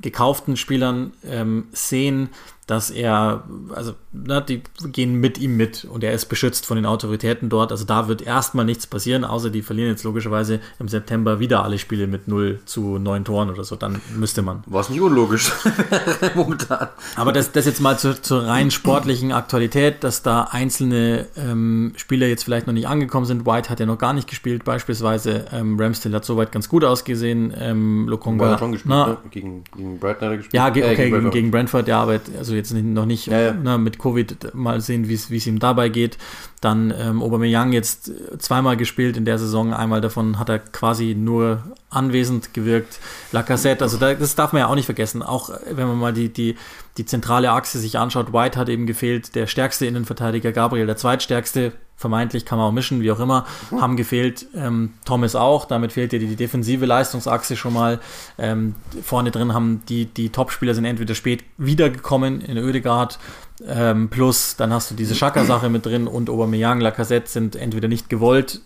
gekauften Spielern ähm, sehen, dass er, also na, die gehen mit ihm mit und er ist beschützt von den Autoritäten dort. Also da wird erstmal nichts passieren, außer die verlieren jetzt logischerweise im September wieder alle Spiele mit 0 zu 9 Toren oder so. Dann müsste man. War es nicht unlogisch [LAUGHS] momentan. Aber das, das jetzt mal zur, zur rein sportlichen Aktualität, dass da einzelne ähm, Spieler jetzt vielleicht noch nicht angekommen sind. White hat ja noch gar nicht gespielt, beispielsweise. Ähm, Ramsdale hat soweit ganz gut ausgesehen. Ähm, Lokonga. Hat schon gespielt, na, ne? gegen, gegen Brighton hat er gespielt. Ja, ge okay, äh, gegen, gegen, Brentford, ja, aber also also jetzt noch nicht ja, ja. Na, mit Covid mal sehen, wie es ihm dabei geht. Dann ähm, Aubameyang jetzt zweimal gespielt in der Saison, einmal davon hat er quasi nur anwesend gewirkt. Lacazette, also da, das darf man ja auch nicht vergessen, auch wenn man mal die, die, die zentrale Achse sich anschaut, White hat eben gefehlt, der stärkste Innenverteidiger, Gabriel der zweitstärkste, vermeintlich kann man auch mischen, wie auch immer, mhm. haben gefehlt. Ähm, Thomas auch, damit fehlt dir die, die defensive Leistungsachse schon mal. Ähm, vorne drin haben die, die Topspieler sind entweder spät wiedergekommen in Ödegard, ähm, plus dann hast du diese Schaka-Sache mit drin und Aubameyang, Lacazette sind entweder nicht gewollt,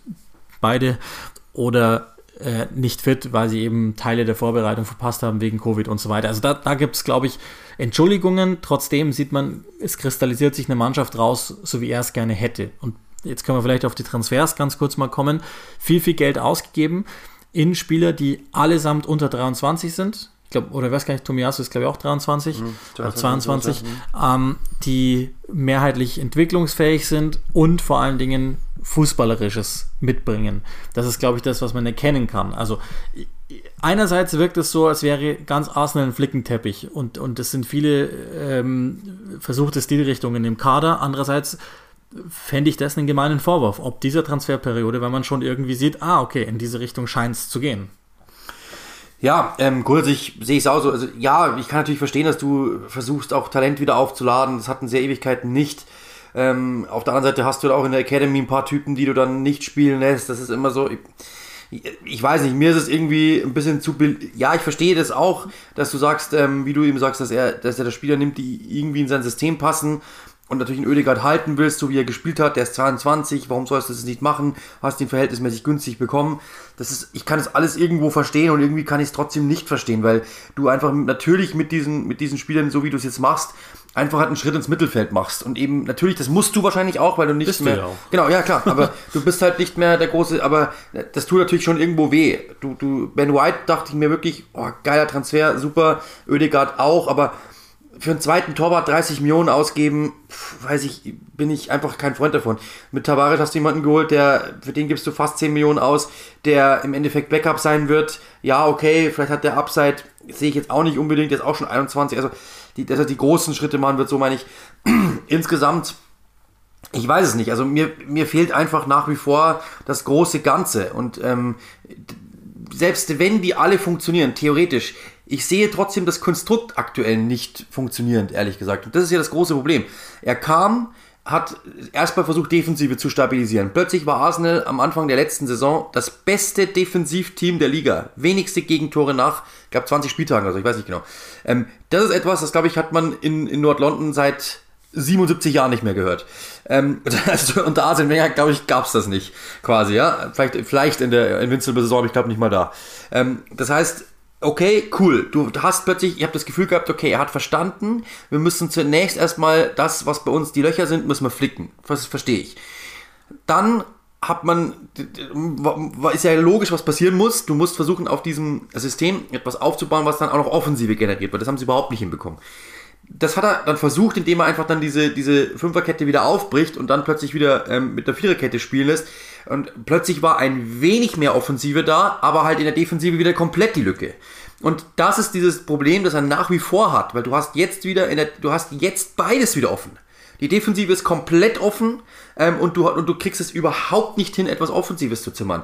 beide, oder äh, nicht fit, weil sie eben Teile der Vorbereitung verpasst haben wegen Covid und so weiter. Also da, da gibt es, glaube ich, Entschuldigungen. Trotzdem sieht man, es kristallisiert sich eine Mannschaft raus, so wie er es gerne hätte. Und jetzt können wir vielleicht auf die Transfers ganz kurz mal kommen, viel, viel Geld ausgegeben in Spieler, die allesamt unter 23 sind. Ich glaube, oder ich weiß gar nicht, Tomiyasu ist glaube ich auch 23 mhm, oder 22, ähm, die mehrheitlich entwicklungsfähig sind und vor allen Dingen Fußballerisches mitbringen. Das ist, glaube ich, das, was man erkennen kann. Also einerseits wirkt es so, als wäre ganz Arsenal ein Flickenteppich und, und es sind viele ähm, versuchte Stilrichtungen im Kader. Andererseits fände ich das einen gemeinen Vorwurf, ob dieser Transferperiode, wenn man schon irgendwie sieht, ah, okay, in diese Richtung scheint es zu gehen. Ja, ähm, grundsätzlich sehe ich es auch so. Also, ja, ich kann natürlich verstehen, dass du versuchst, auch Talent wieder aufzuladen. Das hatten sehr Ewigkeiten nicht. Ähm, auf der anderen Seite hast du auch in der Academy ein paar Typen, die du dann nicht spielen lässt. Das ist immer so. Ich, ich weiß nicht, mir ist es irgendwie ein bisschen zu. Ja, ich verstehe das auch, dass du sagst, ähm, wie du eben sagst, dass er, dass er das Spieler nimmt, die irgendwie in sein System passen und natürlich einen Ödegaard halten willst, so wie er gespielt hat, der ist 22, warum sollst du das nicht machen? Hast ihn verhältnismäßig günstig bekommen. Das ist, ich kann es alles irgendwo verstehen und irgendwie kann ich es trotzdem nicht verstehen, weil du einfach natürlich mit diesen, mit diesen Spielern, so wie du es jetzt machst, einfach halt einen Schritt ins Mittelfeld machst. Und eben, natürlich, das musst du wahrscheinlich auch, weil du nicht bist mehr. Du ja auch. Genau, ja klar, aber [LAUGHS] du bist halt nicht mehr der große, aber das tut natürlich schon irgendwo weh. Du, du, Ben White dachte ich mir wirklich, oh, geiler Transfer, super, Ödegaard auch, aber für einen zweiten Torwart 30 Millionen ausgeben, weiß ich, bin ich einfach kein Freund davon. Mit Tavares hast du jemanden geholt, der, für den gibst du fast 10 Millionen aus, der im Endeffekt Backup sein wird. Ja, okay, vielleicht hat der Upside, sehe ich jetzt auch nicht unbedingt, ist auch schon 21, also die, dass er die großen Schritte machen wird, so meine ich. [CLEARS THROAT] Insgesamt, ich weiß es nicht, also mir, mir fehlt einfach nach wie vor das große Ganze und ähm, selbst wenn die alle funktionieren, theoretisch, ich sehe trotzdem das Konstrukt aktuell nicht funktionierend, ehrlich gesagt. Und das ist ja das große Problem. Er kam, hat erstmal versucht, Defensive zu stabilisieren. Plötzlich war Arsenal am Anfang der letzten Saison das beste Defensivteam der Liga. Wenigste Gegentore nach, ich glaube, 20 Spieltagen, also ich weiß nicht genau. Ähm, das ist etwas, das glaube ich, hat man in, in Nord-London seit 77 Jahren nicht mehr gehört. Ähm, [LAUGHS] also unter Arsene Wenger, glaube ich, gab es das nicht, quasi, ja. Vielleicht, vielleicht in der Invincible-Saison, aber ich glaube nicht mal da. Ähm, das heißt, okay, cool. Du hast plötzlich, ich habe das Gefühl gehabt, okay, er hat verstanden, wir müssen zunächst erstmal das, was bei uns die Löcher sind, müssen wir flicken. Das verstehe ich. Dann hat man, ist ja logisch, was passieren muss. Du musst versuchen, auf diesem System etwas aufzubauen, was dann auch noch Offensive generiert wird. Das haben sie überhaupt nicht hinbekommen. Das hat er dann versucht, indem er einfach dann diese, diese Fünferkette wieder aufbricht und dann plötzlich wieder ähm, mit der Viererkette spielen lässt. Und plötzlich war ein wenig mehr Offensive da, aber halt in der Defensive wieder komplett die Lücke. Und das ist dieses Problem, das er nach wie vor hat, weil du hast jetzt wieder in der, du hast jetzt beides wieder offen. Die Defensive ist komplett offen ähm, und, du, und du kriegst es überhaupt nicht hin, etwas Offensives zu zimmern.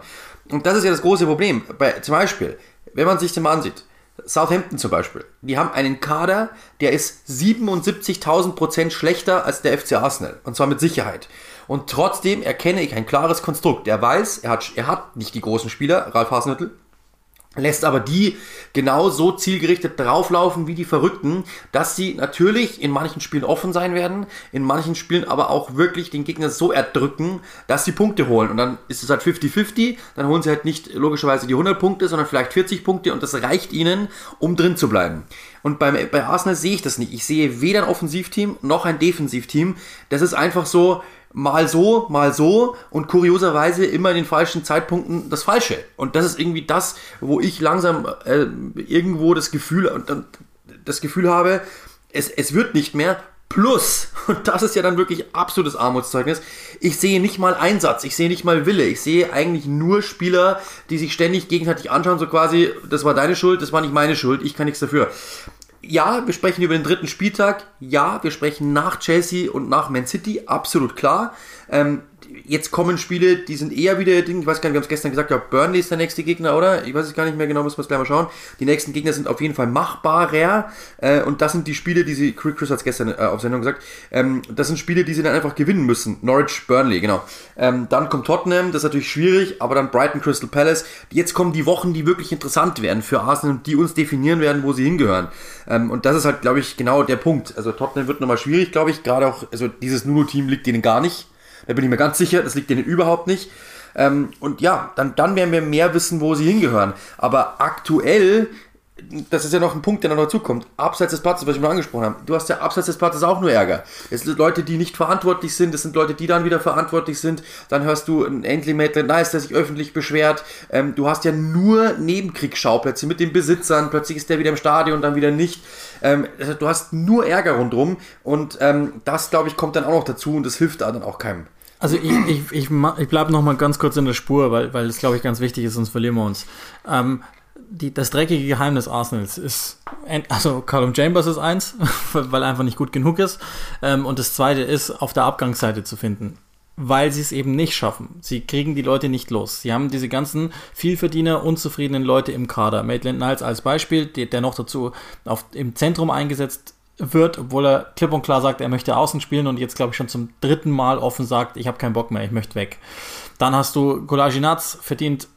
Und das ist ja das große Problem. Bei, zum Beispiel, wenn man sich das mal ansieht, Southampton zum Beispiel, die haben einen Kader, der ist 77.000 Prozent schlechter als der FC Arsenal. Und zwar mit Sicherheit. Und trotzdem erkenne ich ein klares Konstrukt. Er weiß, er hat, er hat nicht die großen Spieler, Ralf Hasenhüttl, lässt aber die genau so zielgerichtet drauflaufen wie die Verrückten, dass sie natürlich in manchen Spielen offen sein werden, in manchen Spielen aber auch wirklich den Gegner so erdrücken, dass sie Punkte holen. Und dann ist es halt 50-50, dann holen sie halt nicht logischerweise die 100 Punkte, sondern vielleicht 40 Punkte und das reicht ihnen, um drin zu bleiben. Und beim, bei Arsenal sehe ich das nicht. Ich sehe weder ein Offensivteam noch ein Defensivteam. Das ist einfach so, mal so, mal so und kurioserweise immer in den falschen Zeitpunkten das Falsche. Und das ist irgendwie das, wo ich langsam äh, irgendwo das Gefühl das Gefühl habe, es, es wird nicht mehr. Plus, [LAUGHS] und das ist ja dann wirklich absolutes Armutszeugnis, ich sehe nicht mal Einsatz, ich sehe nicht mal Wille, ich sehe eigentlich nur Spieler, die sich ständig gegenseitig anschauen, so quasi, das war deine Schuld, das war nicht meine Schuld, ich kann nichts dafür ja, wir sprechen über den dritten Spieltag. Ja, wir sprechen nach Chelsea und nach Man City. Absolut klar. Ähm, jetzt kommen Spiele, die sind eher wieder Ding. Ich weiß gar nicht, wir haben es gestern gesagt, ja, Burnley ist der nächste Gegner, oder? Ich weiß es gar nicht mehr genau, müssen wir es gleich mal schauen. Die nächsten Gegner sind auf jeden Fall machbarer. Äh, und das sind die Spiele, die sie, Chris hat es gestern äh, auf Sendung gesagt, ähm, das sind Spiele, die sie dann einfach gewinnen müssen. Norwich, Burnley, genau. Ähm, dann kommt Tottenham, das ist natürlich schwierig, aber dann Brighton, Crystal Palace. Jetzt kommen die Wochen, die wirklich interessant werden für Arsenal und die uns definieren werden, wo sie hingehören. Ähm, und das ist halt, glaube ich, genau der Punkt. Also Tottenham wird nochmal schwierig, glaube ich. Gerade auch, also dieses Nuno-Team liegt denen gar nicht. Da bin ich mir ganz sicher, das liegt denen überhaupt nicht. Ähm, und ja, dann, dann werden wir mehr wissen, wo sie hingehören. Aber aktuell, das ist ja noch ein Punkt, der noch dazukommt, abseits des Platzes, was ich mal angesprochen habe, du hast ja abseits des Platzes auch nur Ärger. Es sind Leute, die nicht verantwortlich sind, es sind Leute, die dann wieder verantwortlich sind. Dann hörst du einen Endly Maitland Nice, der sich öffentlich beschwert. Ähm, du hast ja nur Nebenkriegsschauplätze mit den Besitzern. Plötzlich ist der wieder im Stadion, dann wieder nicht. Ähm, also du hast nur Ärger rundherum und ähm, das, glaube ich, kommt dann auch noch dazu und das hilft da dann auch keinem. Also ich, ich, ich, ich bleibe noch mal ganz kurz in der Spur, weil, weil das, glaube ich, ganz wichtig ist, sonst verlieren wir uns. Ähm, die, das dreckige Geheimnis Arsenals ist, also Callum Chambers ist eins, [LAUGHS] weil er einfach nicht gut genug ist. Ähm, und das zweite ist, auf der Abgangsseite zu finden. Weil sie es eben nicht schaffen. Sie kriegen die Leute nicht los. Sie haben diese ganzen Vielverdiener, unzufriedenen Leute im Kader. Maitland Niles als Beispiel, der, noch dazu auf, im Zentrum eingesetzt wird, obwohl er klipp und klar sagt, er möchte außen spielen und jetzt glaube ich schon zum dritten Mal offen sagt, ich habe keinen Bock mehr, ich möchte weg. Dann hast du Golaginaz verdient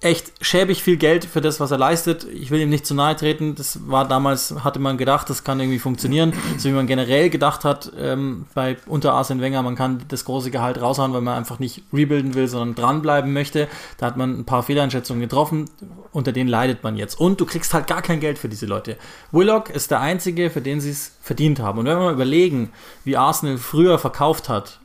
echt schäbig viel Geld für das, was er leistet. Ich will ihm nicht zu nahe treten. Das war damals, hatte man gedacht, das kann irgendwie funktionieren. So wie man generell gedacht hat, ähm, bei unter Arsene Wenger, man kann das große Gehalt raushauen, weil man einfach nicht rebuilden will, sondern dranbleiben möchte. Da hat man ein paar Fehleinschätzungen getroffen, unter denen leidet man jetzt. Und du kriegst halt gar kein Geld für diese Leute. Willock ist der einzige, für den sie es verdient haben. Und wenn wir mal überlegen, wie Arsenal früher verkauft hat,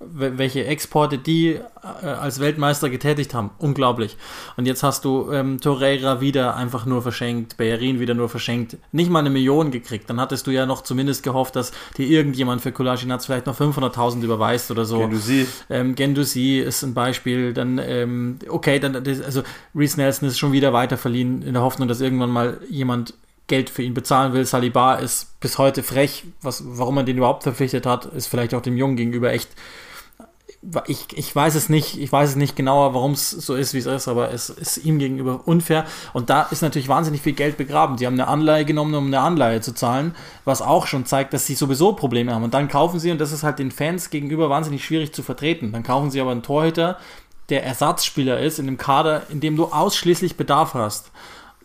welche Exporte die äh, als Weltmeister getätigt haben. Unglaublich. Und jetzt hast du ähm, Torreira wieder einfach nur verschenkt, Bellerin wieder nur verschenkt, nicht mal eine Million gekriegt. Dann hattest du ja noch zumindest gehofft, dass dir irgendjemand für Kolasinac vielleicht noch 500.000 überweist oder so. Gendusi. Ähm, Gendusi ist ein Beispiel. Dann, ähm, okay, dann, also Reese Nelson ist schon wieder weiter verliehen in der Hoffnung, dass irgendwann mal jemand Geld für ihn bezahlen will. Saliba ist bis heute frech. Was, warum man den überhaupt verpflichtet hat, ist vielleicht auch dem Jungen gegenüber echt ich, ich weiß es nicht, ich weiß es nicht genauer, warum es so ist, wie es ist, aber es ist ihm gegenüber unfair. Und da ist natürlich wahnsinnig viel Geld begraben. Sie haben eine Anleihe genommen, um eine Anleihe zu zahlen, was auch schon zeigt, dass sie sowieso Probleme haben. Und dann kaufen sie, und das ist halt den Fans gegenüber wahnsinnig schwierig zu vertreten, dann kaufen sie aber einen Torhüter, der Ersatzspieler ist in einem Kader, in dem du ausschließlich Bedarf hast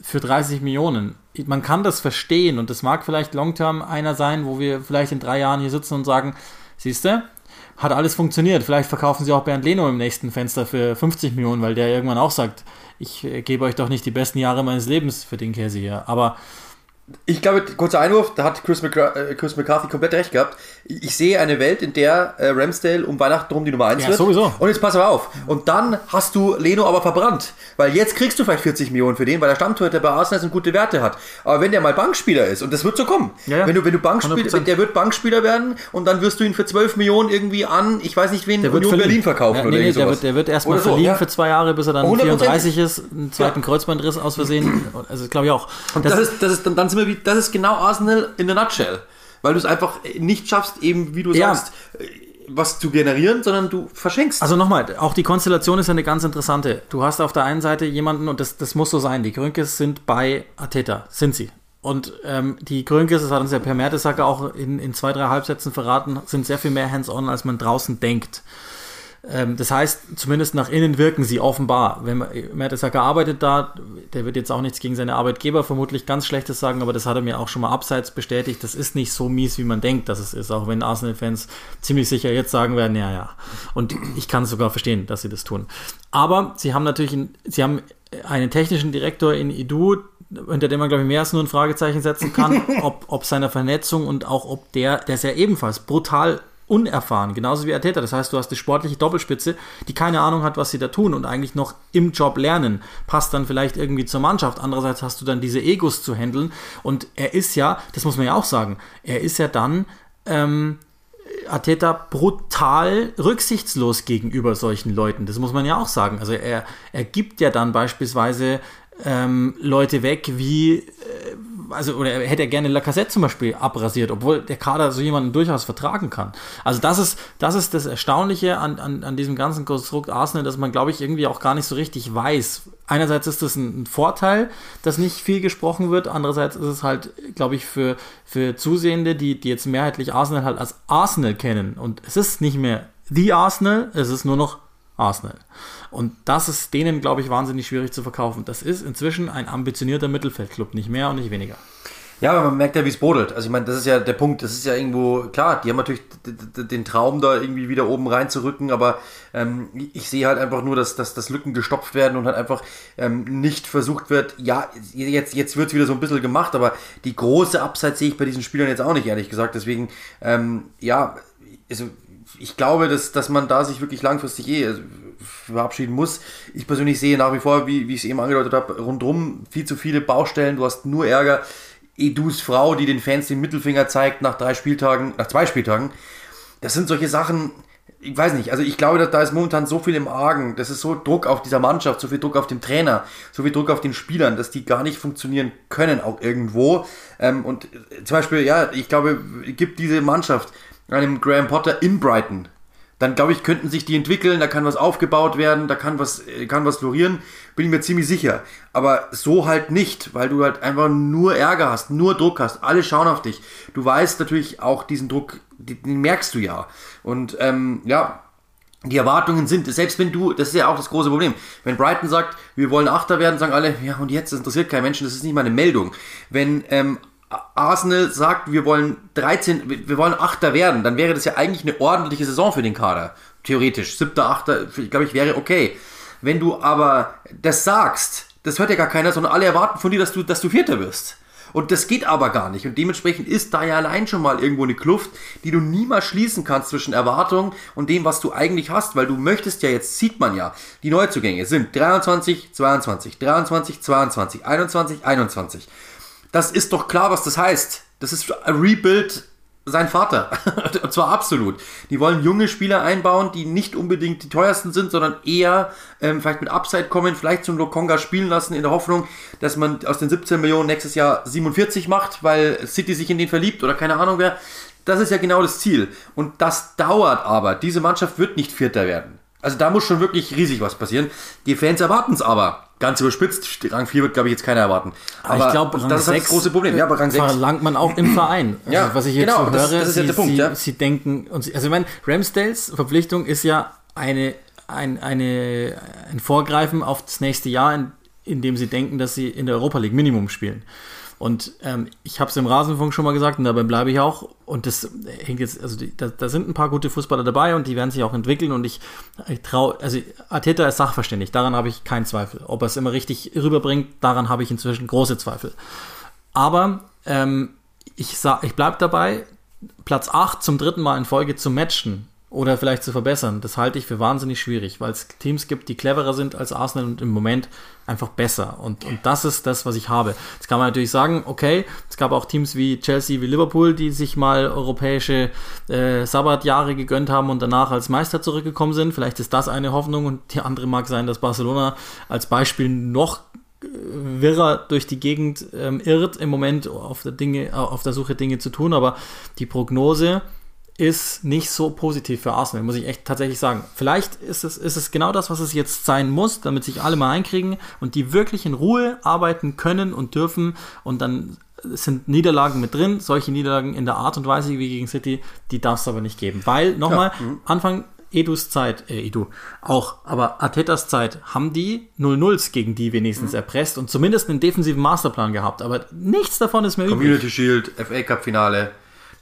für 30 Millionen. Man kann das verstehen und das mag vielleicht long-term einer sein, wo wir vielleicht in drei Jahren hier sitzen und sagen, siehst du, hat alles funktioniert. Vielleicht verkaufen sie auch Bernd Leno im nächsten Fenster für 50 Millionen, weil der irgendwann auch sagt, ich äh, gebe euch doch nicht die besten Jahre meines Lebens für den Käse hier. Aber ich glaube, kurzer Einwurf, da hat Chris, McCar äh, Chris, McCarthy komplett recht gehabt. Ich sehe eine Welt, in der äh, Ramsdale um Weihnachten rum die Nummer 1 ja, wird. sowieso. Und jetzt pass aber auf. Und dann hast du Leno aber verbrannt. Weil jetzt kriegst du vielleicht 40 Millionen für den, weil der Stammtorhüter bei Arsenal gute Werte hat. Aber wenn der mal Bankspieler ist, und das wird so kommen, ja, ja. wenn du, wenn du Bankspieler, der wird Bankspieler werden und dann wirst du ihn für 12 Millionen irgendwie an, ich weiß nicht wen, der Union Berlin verkaufen ja, nee, oder nee, der wird, der wird erstmal so, verliehen für zwei Jahre, bis er dann 34 ist, einen zweiten Kreuzbandriss aus Versehen. Also glaube ich auch. Und das, das, ist, das ist, dann, dann sind wir wie, das ist genau Arsenal in a nutshell. Weil du es einfach nicht schaffst, eben wie du ja. sagst, was zu generieren, sondern du verschenkst. Also nochmal, auch die Konstellation ist ja eine ganz interessante. Du hast auf der einen Seite jemanden, und das, das muss so sein, die Grünkes sind bei Ateta, sind sie. Und ähm, die Grünkes, das hat uns ja Per Mertesacker auch in, in zwei, drei Halbsätzen verraten, sind sehr viel mehr hands-on, als man draußen denkt. Ähm, das heißt, zumindest nach innen wirken sie offenbar. Wenn man, Mertesacker arbeitet da, der wird jetzt auch nichts gegen seine Arbeitgeber vermutlich ganz Schlechtes sagen, aber das hat er mir auch schon mal abseits bestätigt. Das ist nicht so mies, wie man denkt, dass es ist, auch wenn Arsenal-Fans ziemlich sicher jetzt sagen werden, ja, ja. Und ich kann es sogar verstehen, dass sie das tun. Aber sie haben natürlich, einen, sie haben einen technischen Direktor in Idu, hinter dem man, glaube ich, mehr als nur ein Fragezeichen setzen kann, [LAUGHS] ob, ob seiner Vernetzung und auch ob der, der ist ja ebenfalls brutal unerfahren, genauso wie Arteta. Das heißt, du hast die sportliche Doppelspitze, die keine Ahnung hat, was sie da tun und eigentlich noch im Job lernen. Passt dann vielleicht irgendwie zur Mannschaft. Andererseits hast du dann diese Egos zu handeln. Und er ist ja, das muss man ja auch sagen, er ist ja dann ähm, Arteta brutal rücksichtslos gegenüber solchen Leuten. Das muss man ja auch sagen. Also er, er gibt ja dann beispielsweise ähm, Leute weg wie, äh, also, oder hätte er gerne Lacassette zum Beispiel abrasiert, obwohl der Kader so jemanden durchaus vertragen kann. Also, das ist das, ist das Erstaunliche an, an, an diesem ganzen Konstrukt Arsenal, dass man, glaube ich, irgendwie auch gar nicht so richtig weiß. Einerseits ist das ein, ein Vorteil, dass nicht viel gesprochen wird, andererseits ist es halt, glaube ich, für, für Zusehende, die, die jetzt mehrheitlich Arsenal halt als Arsenal kennen. Und es ist nicht mehr The Arsenal, es ist nur noch Arsenal. Und das ist denen, glaube ich, wahnsinnig schwierig zu verkaufen. Das ist inzwischen ein ambitionierter Mittelfeldclub, nicht mehr und nicht weniger. Ja, aber man merkt ja, wie es brodelt. Also ich meine, das ist ja der Punkt. Das ist ja irgendwo, klar, die haben natürlich den Traum, da irgendwie wieder oben reinzurücken, aber ähm, ich sehe halt einfach nur, dass, dass, dass Lücken gestopft werden und halt einfach ähm, nicht versucht wird, ja, jetzt, jetzt wird es wieder so ein bisschen gemacht, aber die große Upside sehe ich bei diesen Spielern jetzt auch nicht, ehrlich gesagt. Deswegen, ähm, ja, also ich glaube, dass, dass man da sich wirklich langfristig eh also, verabschieden muss. Ich persönlich sehe nach wie vor, wie, wie ich es eben angedeutet habe, rundherum viel zu viele Baustellen. Du hast nur Ärger. Edus Frau, die den Fans den Mittelfinger zeigt nach drei Spieltagen, nach zwei Spieltagen. Das sind solche Sachen, ich weiß nicht, also ich glaube, da ist momentan so viel im Argen, das ist so Druck auf dieser Mannschaft, so viel Druck auf dem Trainer, so viel Druck auf den Spielern, dass die gar nicht funktionieren können, auch irgendwo. Ähm, und zum Beispiel, ja, ich glaube, gibt diese Mannschaft einem Graham Potter in Brighton, dann glaube ich, könnten sich die entwickeln, da kann was aufgebaut werden, da kann was, äh, kann was florieren, bin ich mir ziemlich sicher. Aber so halt nicht, weil du halt einfach nur Ärger hast, nur Druck hast, alle schauen auf dich. Du weißt natürlich auch diesen Druck, den merkst du ja. Und ähm, ja, die Erwartungen sind, selbst wenn du, das ist ja auch das große Problem, wenn Brighton sagt, wir wollen Achter werden, sagen alle, ja und jetzt, das interessiert keinen Menschen, das ist nicht mal eine Meldung. Wenn ähm, Arsenal sagt, wir wollen 13, wir wollen Achter werden, dann wäre das ja eigentlich eine ordentliche Saison für den Kader. Theoretisch. Siebter, Achter, glaube ich, wäre okay. Wenn du aber das sagst, das hört ja gar keiner, sondern alle erwarten von dir, dass du, dass du Vierter wirst. Und das geht aber gar nicht. Und dementsprechend ist da ja allein schon mal irgendwo eine Kluft, die du niemals schließen kannst zwischen Erwartung und dem, was du eigentlich hast, weil du möchtest ja, jetzt sieht man ja, die Neuzugänge sind 23, 22, 23, 22, 21, 21 das ist doch klar, was das heißt. Das ist Rebuild sein Vater. [LAUGHS] Und zwar absolut. Die wollen junge Spieler einbauen, die nicht unbedingt die teuersten sind, sondern eher ähm, vielleicht mit Upside kommen, vielleicht zum Lokonga spielen lassen, in der Hoffnung, dass man aus den 17 Millionen nächstes Jahr 47 macht, weil City sich in den verliebt oder keine Ahnung wer. Das ist ja genau das Ziel. Und das dauert aber. Diese Mannschaft wird nicht Vierter werden. Also da muss schon wirklich riesig was passieren. Die Fans erwarten es aber. Ganz überspitzt, Rang 4 wird, glaube ich, jetzt keiner erwarten. Aber, ich glaube, das ist halt das große Problem. Ja, aber Rang 6 verlangt man auch im Verein. [CLEARS THROAT] Also, ja, was ich jetzt genau, so höre, das, das ist sie, Punkt, sie, ja. sie denken, und sie, also ich meine, Ramsdales Verpflichtung ist ja eine, ein, eine, ein Vorgreifen auf das nächste Jahr, in, in dem sie denken, dass sie in der Europa League Minimum spielen. Und ähm, ich habe es im Rasenfunk schon mal gesagt und dabei bleibe ich auch. Und das hängt jetzt, also die, da, da, sind ein paar gute Fußballer dabei und die werden sich auch entwickeln. Und ich, ich traue, also Arteta ist sachverständig, daran habe ich keinen Zweifel. Ob er es immer richtig rüberbringt, daran habe ich inzwischen große Zweifel. Aber ähm, ich, ich bleibe dabei, Platz 8 zum dritten Mal in Folge zu matchen oder vielleicht zu verbessern. Das halte ich für wahnsinnig schwierig, weil es Teams gibt, die cleverer sind als Arsenal und im Moment einfach besser. Und, und das ist das, was ich habe. Jetzt kann man natürlich sagen, okay, es gab auch Teams wie Chelsea, wie Liverpool, die sich mal europäische äh, Sabbatjahre gegönnt haben und danach als Meister zurückgekommen sind. Vielleicht ist das eine Hoffnung und die andere mag sein, dass Barcelona als Beispiel noch äh, wirrer durch die Gegend ähm, irrt im Moment auf der Dinge, auf der Suche Dinge zu tun, aber die Prognose ist nicht so positiv für Arsenal, muss ich echt tatsächlich sagen. Vielleicht ist es, ist es genau das, was es jetzt sein muss, damit sich alle mal einkriegen und die wirklich in Ruhe arbeiten können und dürfen und dann sind Niederlagen mit drin. Solche Niederlagen in der Art und Weise wie gegen City, die darf es aber nicht geben. Weil, nochmal, ja. Mhm. Anfang Edus Zeit, äh, Edu, auch, aber Artetas Zeit haben die 0-0s gegen die wenigstens mhm. erpresst und zumindest einen defensiven Masterplan gehabt. Aber nichts davon ist mehr Community übrig. Shield, FA Cup Finale.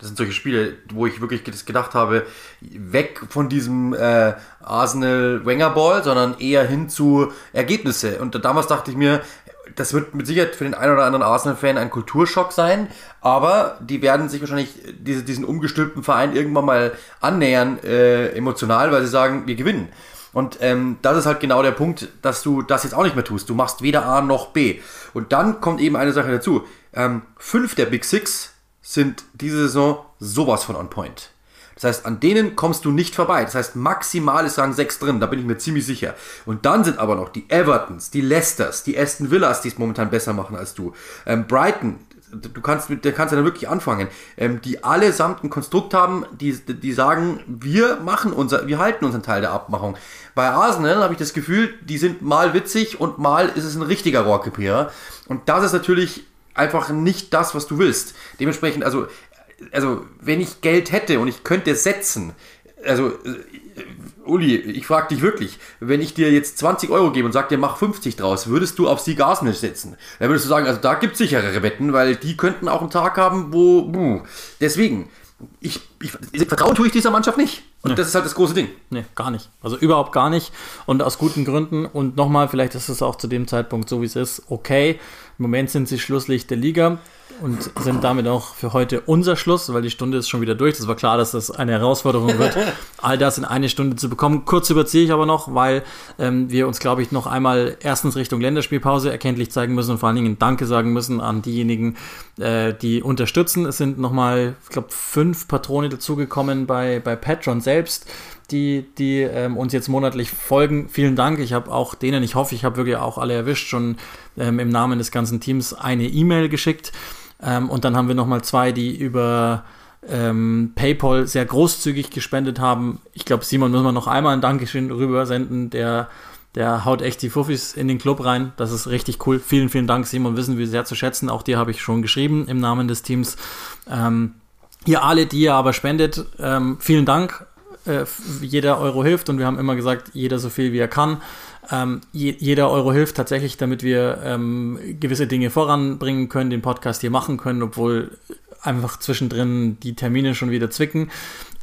Das sind solche Spiele, wo ich wirklich gedacht habe, weg von diesem äh, Arsenal-Wenger-Ball, sondern eher hin zu Ergebnisse. Und damals dachte ich mir, das wird mit Sicherheit für den einen oder anderen Arsenal-Fan ein Kulturschock sein, aber die werden sich wahrscheinlich diese, diesen umgestülpten Verein irgendwann mal annähern, äh, emotional, weil sie sagen, wir gewinnen. Und ähm, das ist halt genau der Punkt, dass du das jetzt auch nicht mehr tust. Du machst weder A noch B. Und dann kommt eben eine Sache dazu. Ähm, fünf der Big Six sind diese Saison sowas von on point. Das heißt, an denen kommst du nicht vorbei. Das heißt, maximal ist Rang 6 drin, da bin ich mir ziemlich sicher. Und dann sind aber noch die Evertons, die Leicesters, die Aston Villas, die es momentan besser machen als du. Ähm, Brighton, du kannst mit, der kannst ja dann wirklich anfangen, ähm, die allesamt ein Konstrukt haben, die, die sagen, wir machen unser, wir halten unseren Teil der Abmachung. Bei Arsenal habe ich das Gefühl, die sind mal witzig und mal ist es ein richtiger Rohrkrepierer. Und das ist natürlich einfach nicht das, was du willst. Dementsprechend, also also wenn ich Geld hätte und ich könnte setzen, also äh, Uli, ich frage dich wirklich, wenn ich dir jetzt 20 Euro gebe und sag dir, mach 50 draus, würdest du auf Sieg Arsenal setzen? Dann würdest du sagen, also da gibt es sicherere Wetten, weil die könnten auch einen Tag haben, wo, buh. deswegen, ich, ich, vertrauen tue ich dieser Mannschaft nicht. Und nee. das ist halt das große Ding. Nee, gar nicht. Also überhaupt gar nicht. Und aus guten Gründen. Und nochmal, vielleicht ist es auch zu dem Zeitpunkt so, wie es ist, okay. Im Moment sind sie Schlusslicht der Liga und sind damit auch für heute unser Schluss, weil die Stunde ist schon wieder durch. Das war klar, dass das eine Herausforderung wird, [LAUGHS] all das in eine Stunde zu bekommen. Kurz überziehe ich aber noch, weil ähm, wir uns, glaube ich, noch einmal erstens Richtung Länderspielpause erkenntlich zeigen müssen und vor allen Dingen Danke sagen müssen an diejenigen, äh, die unterstützen. Es sind nochmal, ich glaube, fünf Patrone dazugekommen bei, bei Patreon selbst die, die ähm, uns jetzt monatlich folgen. Vielen Dank. Ich habe auch denen, ich hoffe, ich habe wirklich auch alle erwischt, schon ähm, im Namen des ganzen Teams eine E-Mail geschickt. Ähm, und dann haben wir nochmal zwei, die über ähm, PayPal sehr großzügig gespendet haben. Ich glaube, Simon muss man noch einmal ein Dankeschön rüber senden. Der, der haut echt die Fuffis in den Club rein. Das ist richtig cool. Vielen, vielen Dank, Simon. Wissen wir sehr zu schätzen. Auch dir habe ich schon geschrieben im Namen des Teams. Ähm, ihr alle, die ihr aber spendet, ähm, vielen Dank. Äh, jeder Euro hilft und wir haben immer gesagt, jeder so viel wie er kann. Ähm, je, jeder Euro hilft tatsächlich, damit wir ähm, gewisse Dinge voranbringen können, den Podcast hier machen können, obwohl einfach zwischendrin die Termine schon wieder zwicken.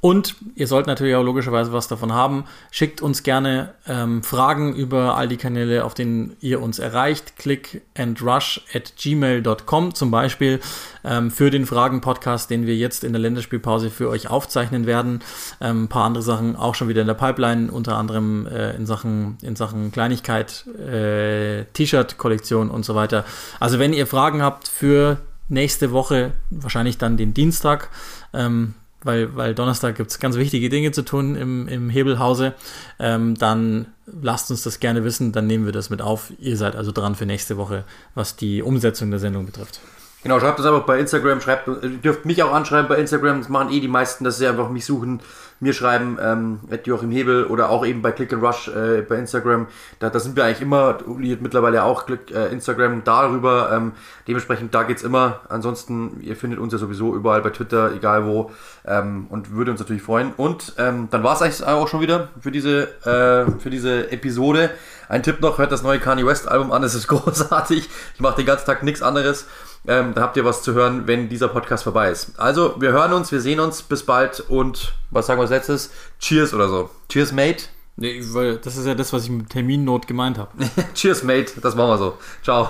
Und ihr sollt natürlich auch logischerweise was davon haben. Schickt uns gerne ähm, Fragen über all die Kanäle, auf denen ihr uns erreicht. Click and rush at gmail.com zum Beispiel ähm, für den Fragen-Podcast, den wir jetzt in der Länderspielpause für euch aufzeichnen werden. Ähm, ein paar andere Sachen auch schon wieder in der Pipeline, unter anderem äh, in, Sachen, in Sachen Kleinigkeit, äh, T-Shirt-Kollektion und so weiter. Also wenn ihr Fragen habt für nächste Woche, wahrscheinlich dann den Dienstag, ähm, weil, weil Donnerstag gibt es ganz wichtige Dinge zu tun im, im Hebelhause, ähm, dann lasst uns das gerne wissen, dann nehmen wir das mit auf. Ihr seid also dran für nächste Woche, was die Umsetzung der Sendung betrifft. Genau, schreibt das einfach bei Instagram, schreibt, ihr dürft mich auch anschreiben bei Instagram, das machen eh die meisten, dass sie einfach mich suchen, mir schreiben, ähm, Joachim Hebel oder auch eben bei Click and Rush äh, bei Instagram. Da, da sind wir eigentlich immer, Uli hat mittlerweile auch Click, äh, Instagram darüber. Ähm, dementsprechend, da geht's immer. Ansonsten, ihr findet uns ja sowieso überall bei Twitter, egal wo. Ähm, und würde uns natürlich freuen. Und ähm, dann war es eigentlich auch schon wieder für diese, äh, für diese Episode. Ein Tipp noch, hört das neue Kanye West Album an, es ist [LAUGHS] großartig. Ich mache den ganzen Tag nichts anderes. Ähm, da habt ihr was zu hören, wenn dieser Podcast vorbei ist. Also, wir hören uns, wir sehen uns, bis bald und was sagen wir als letztes? Cheers oder so. Cheers, Mate. Nee, weil das ist ja das, was ich mit Terminnot gemeint habe. [LAUGHS] Cheers, Mate. Das machen wir so. Ciao.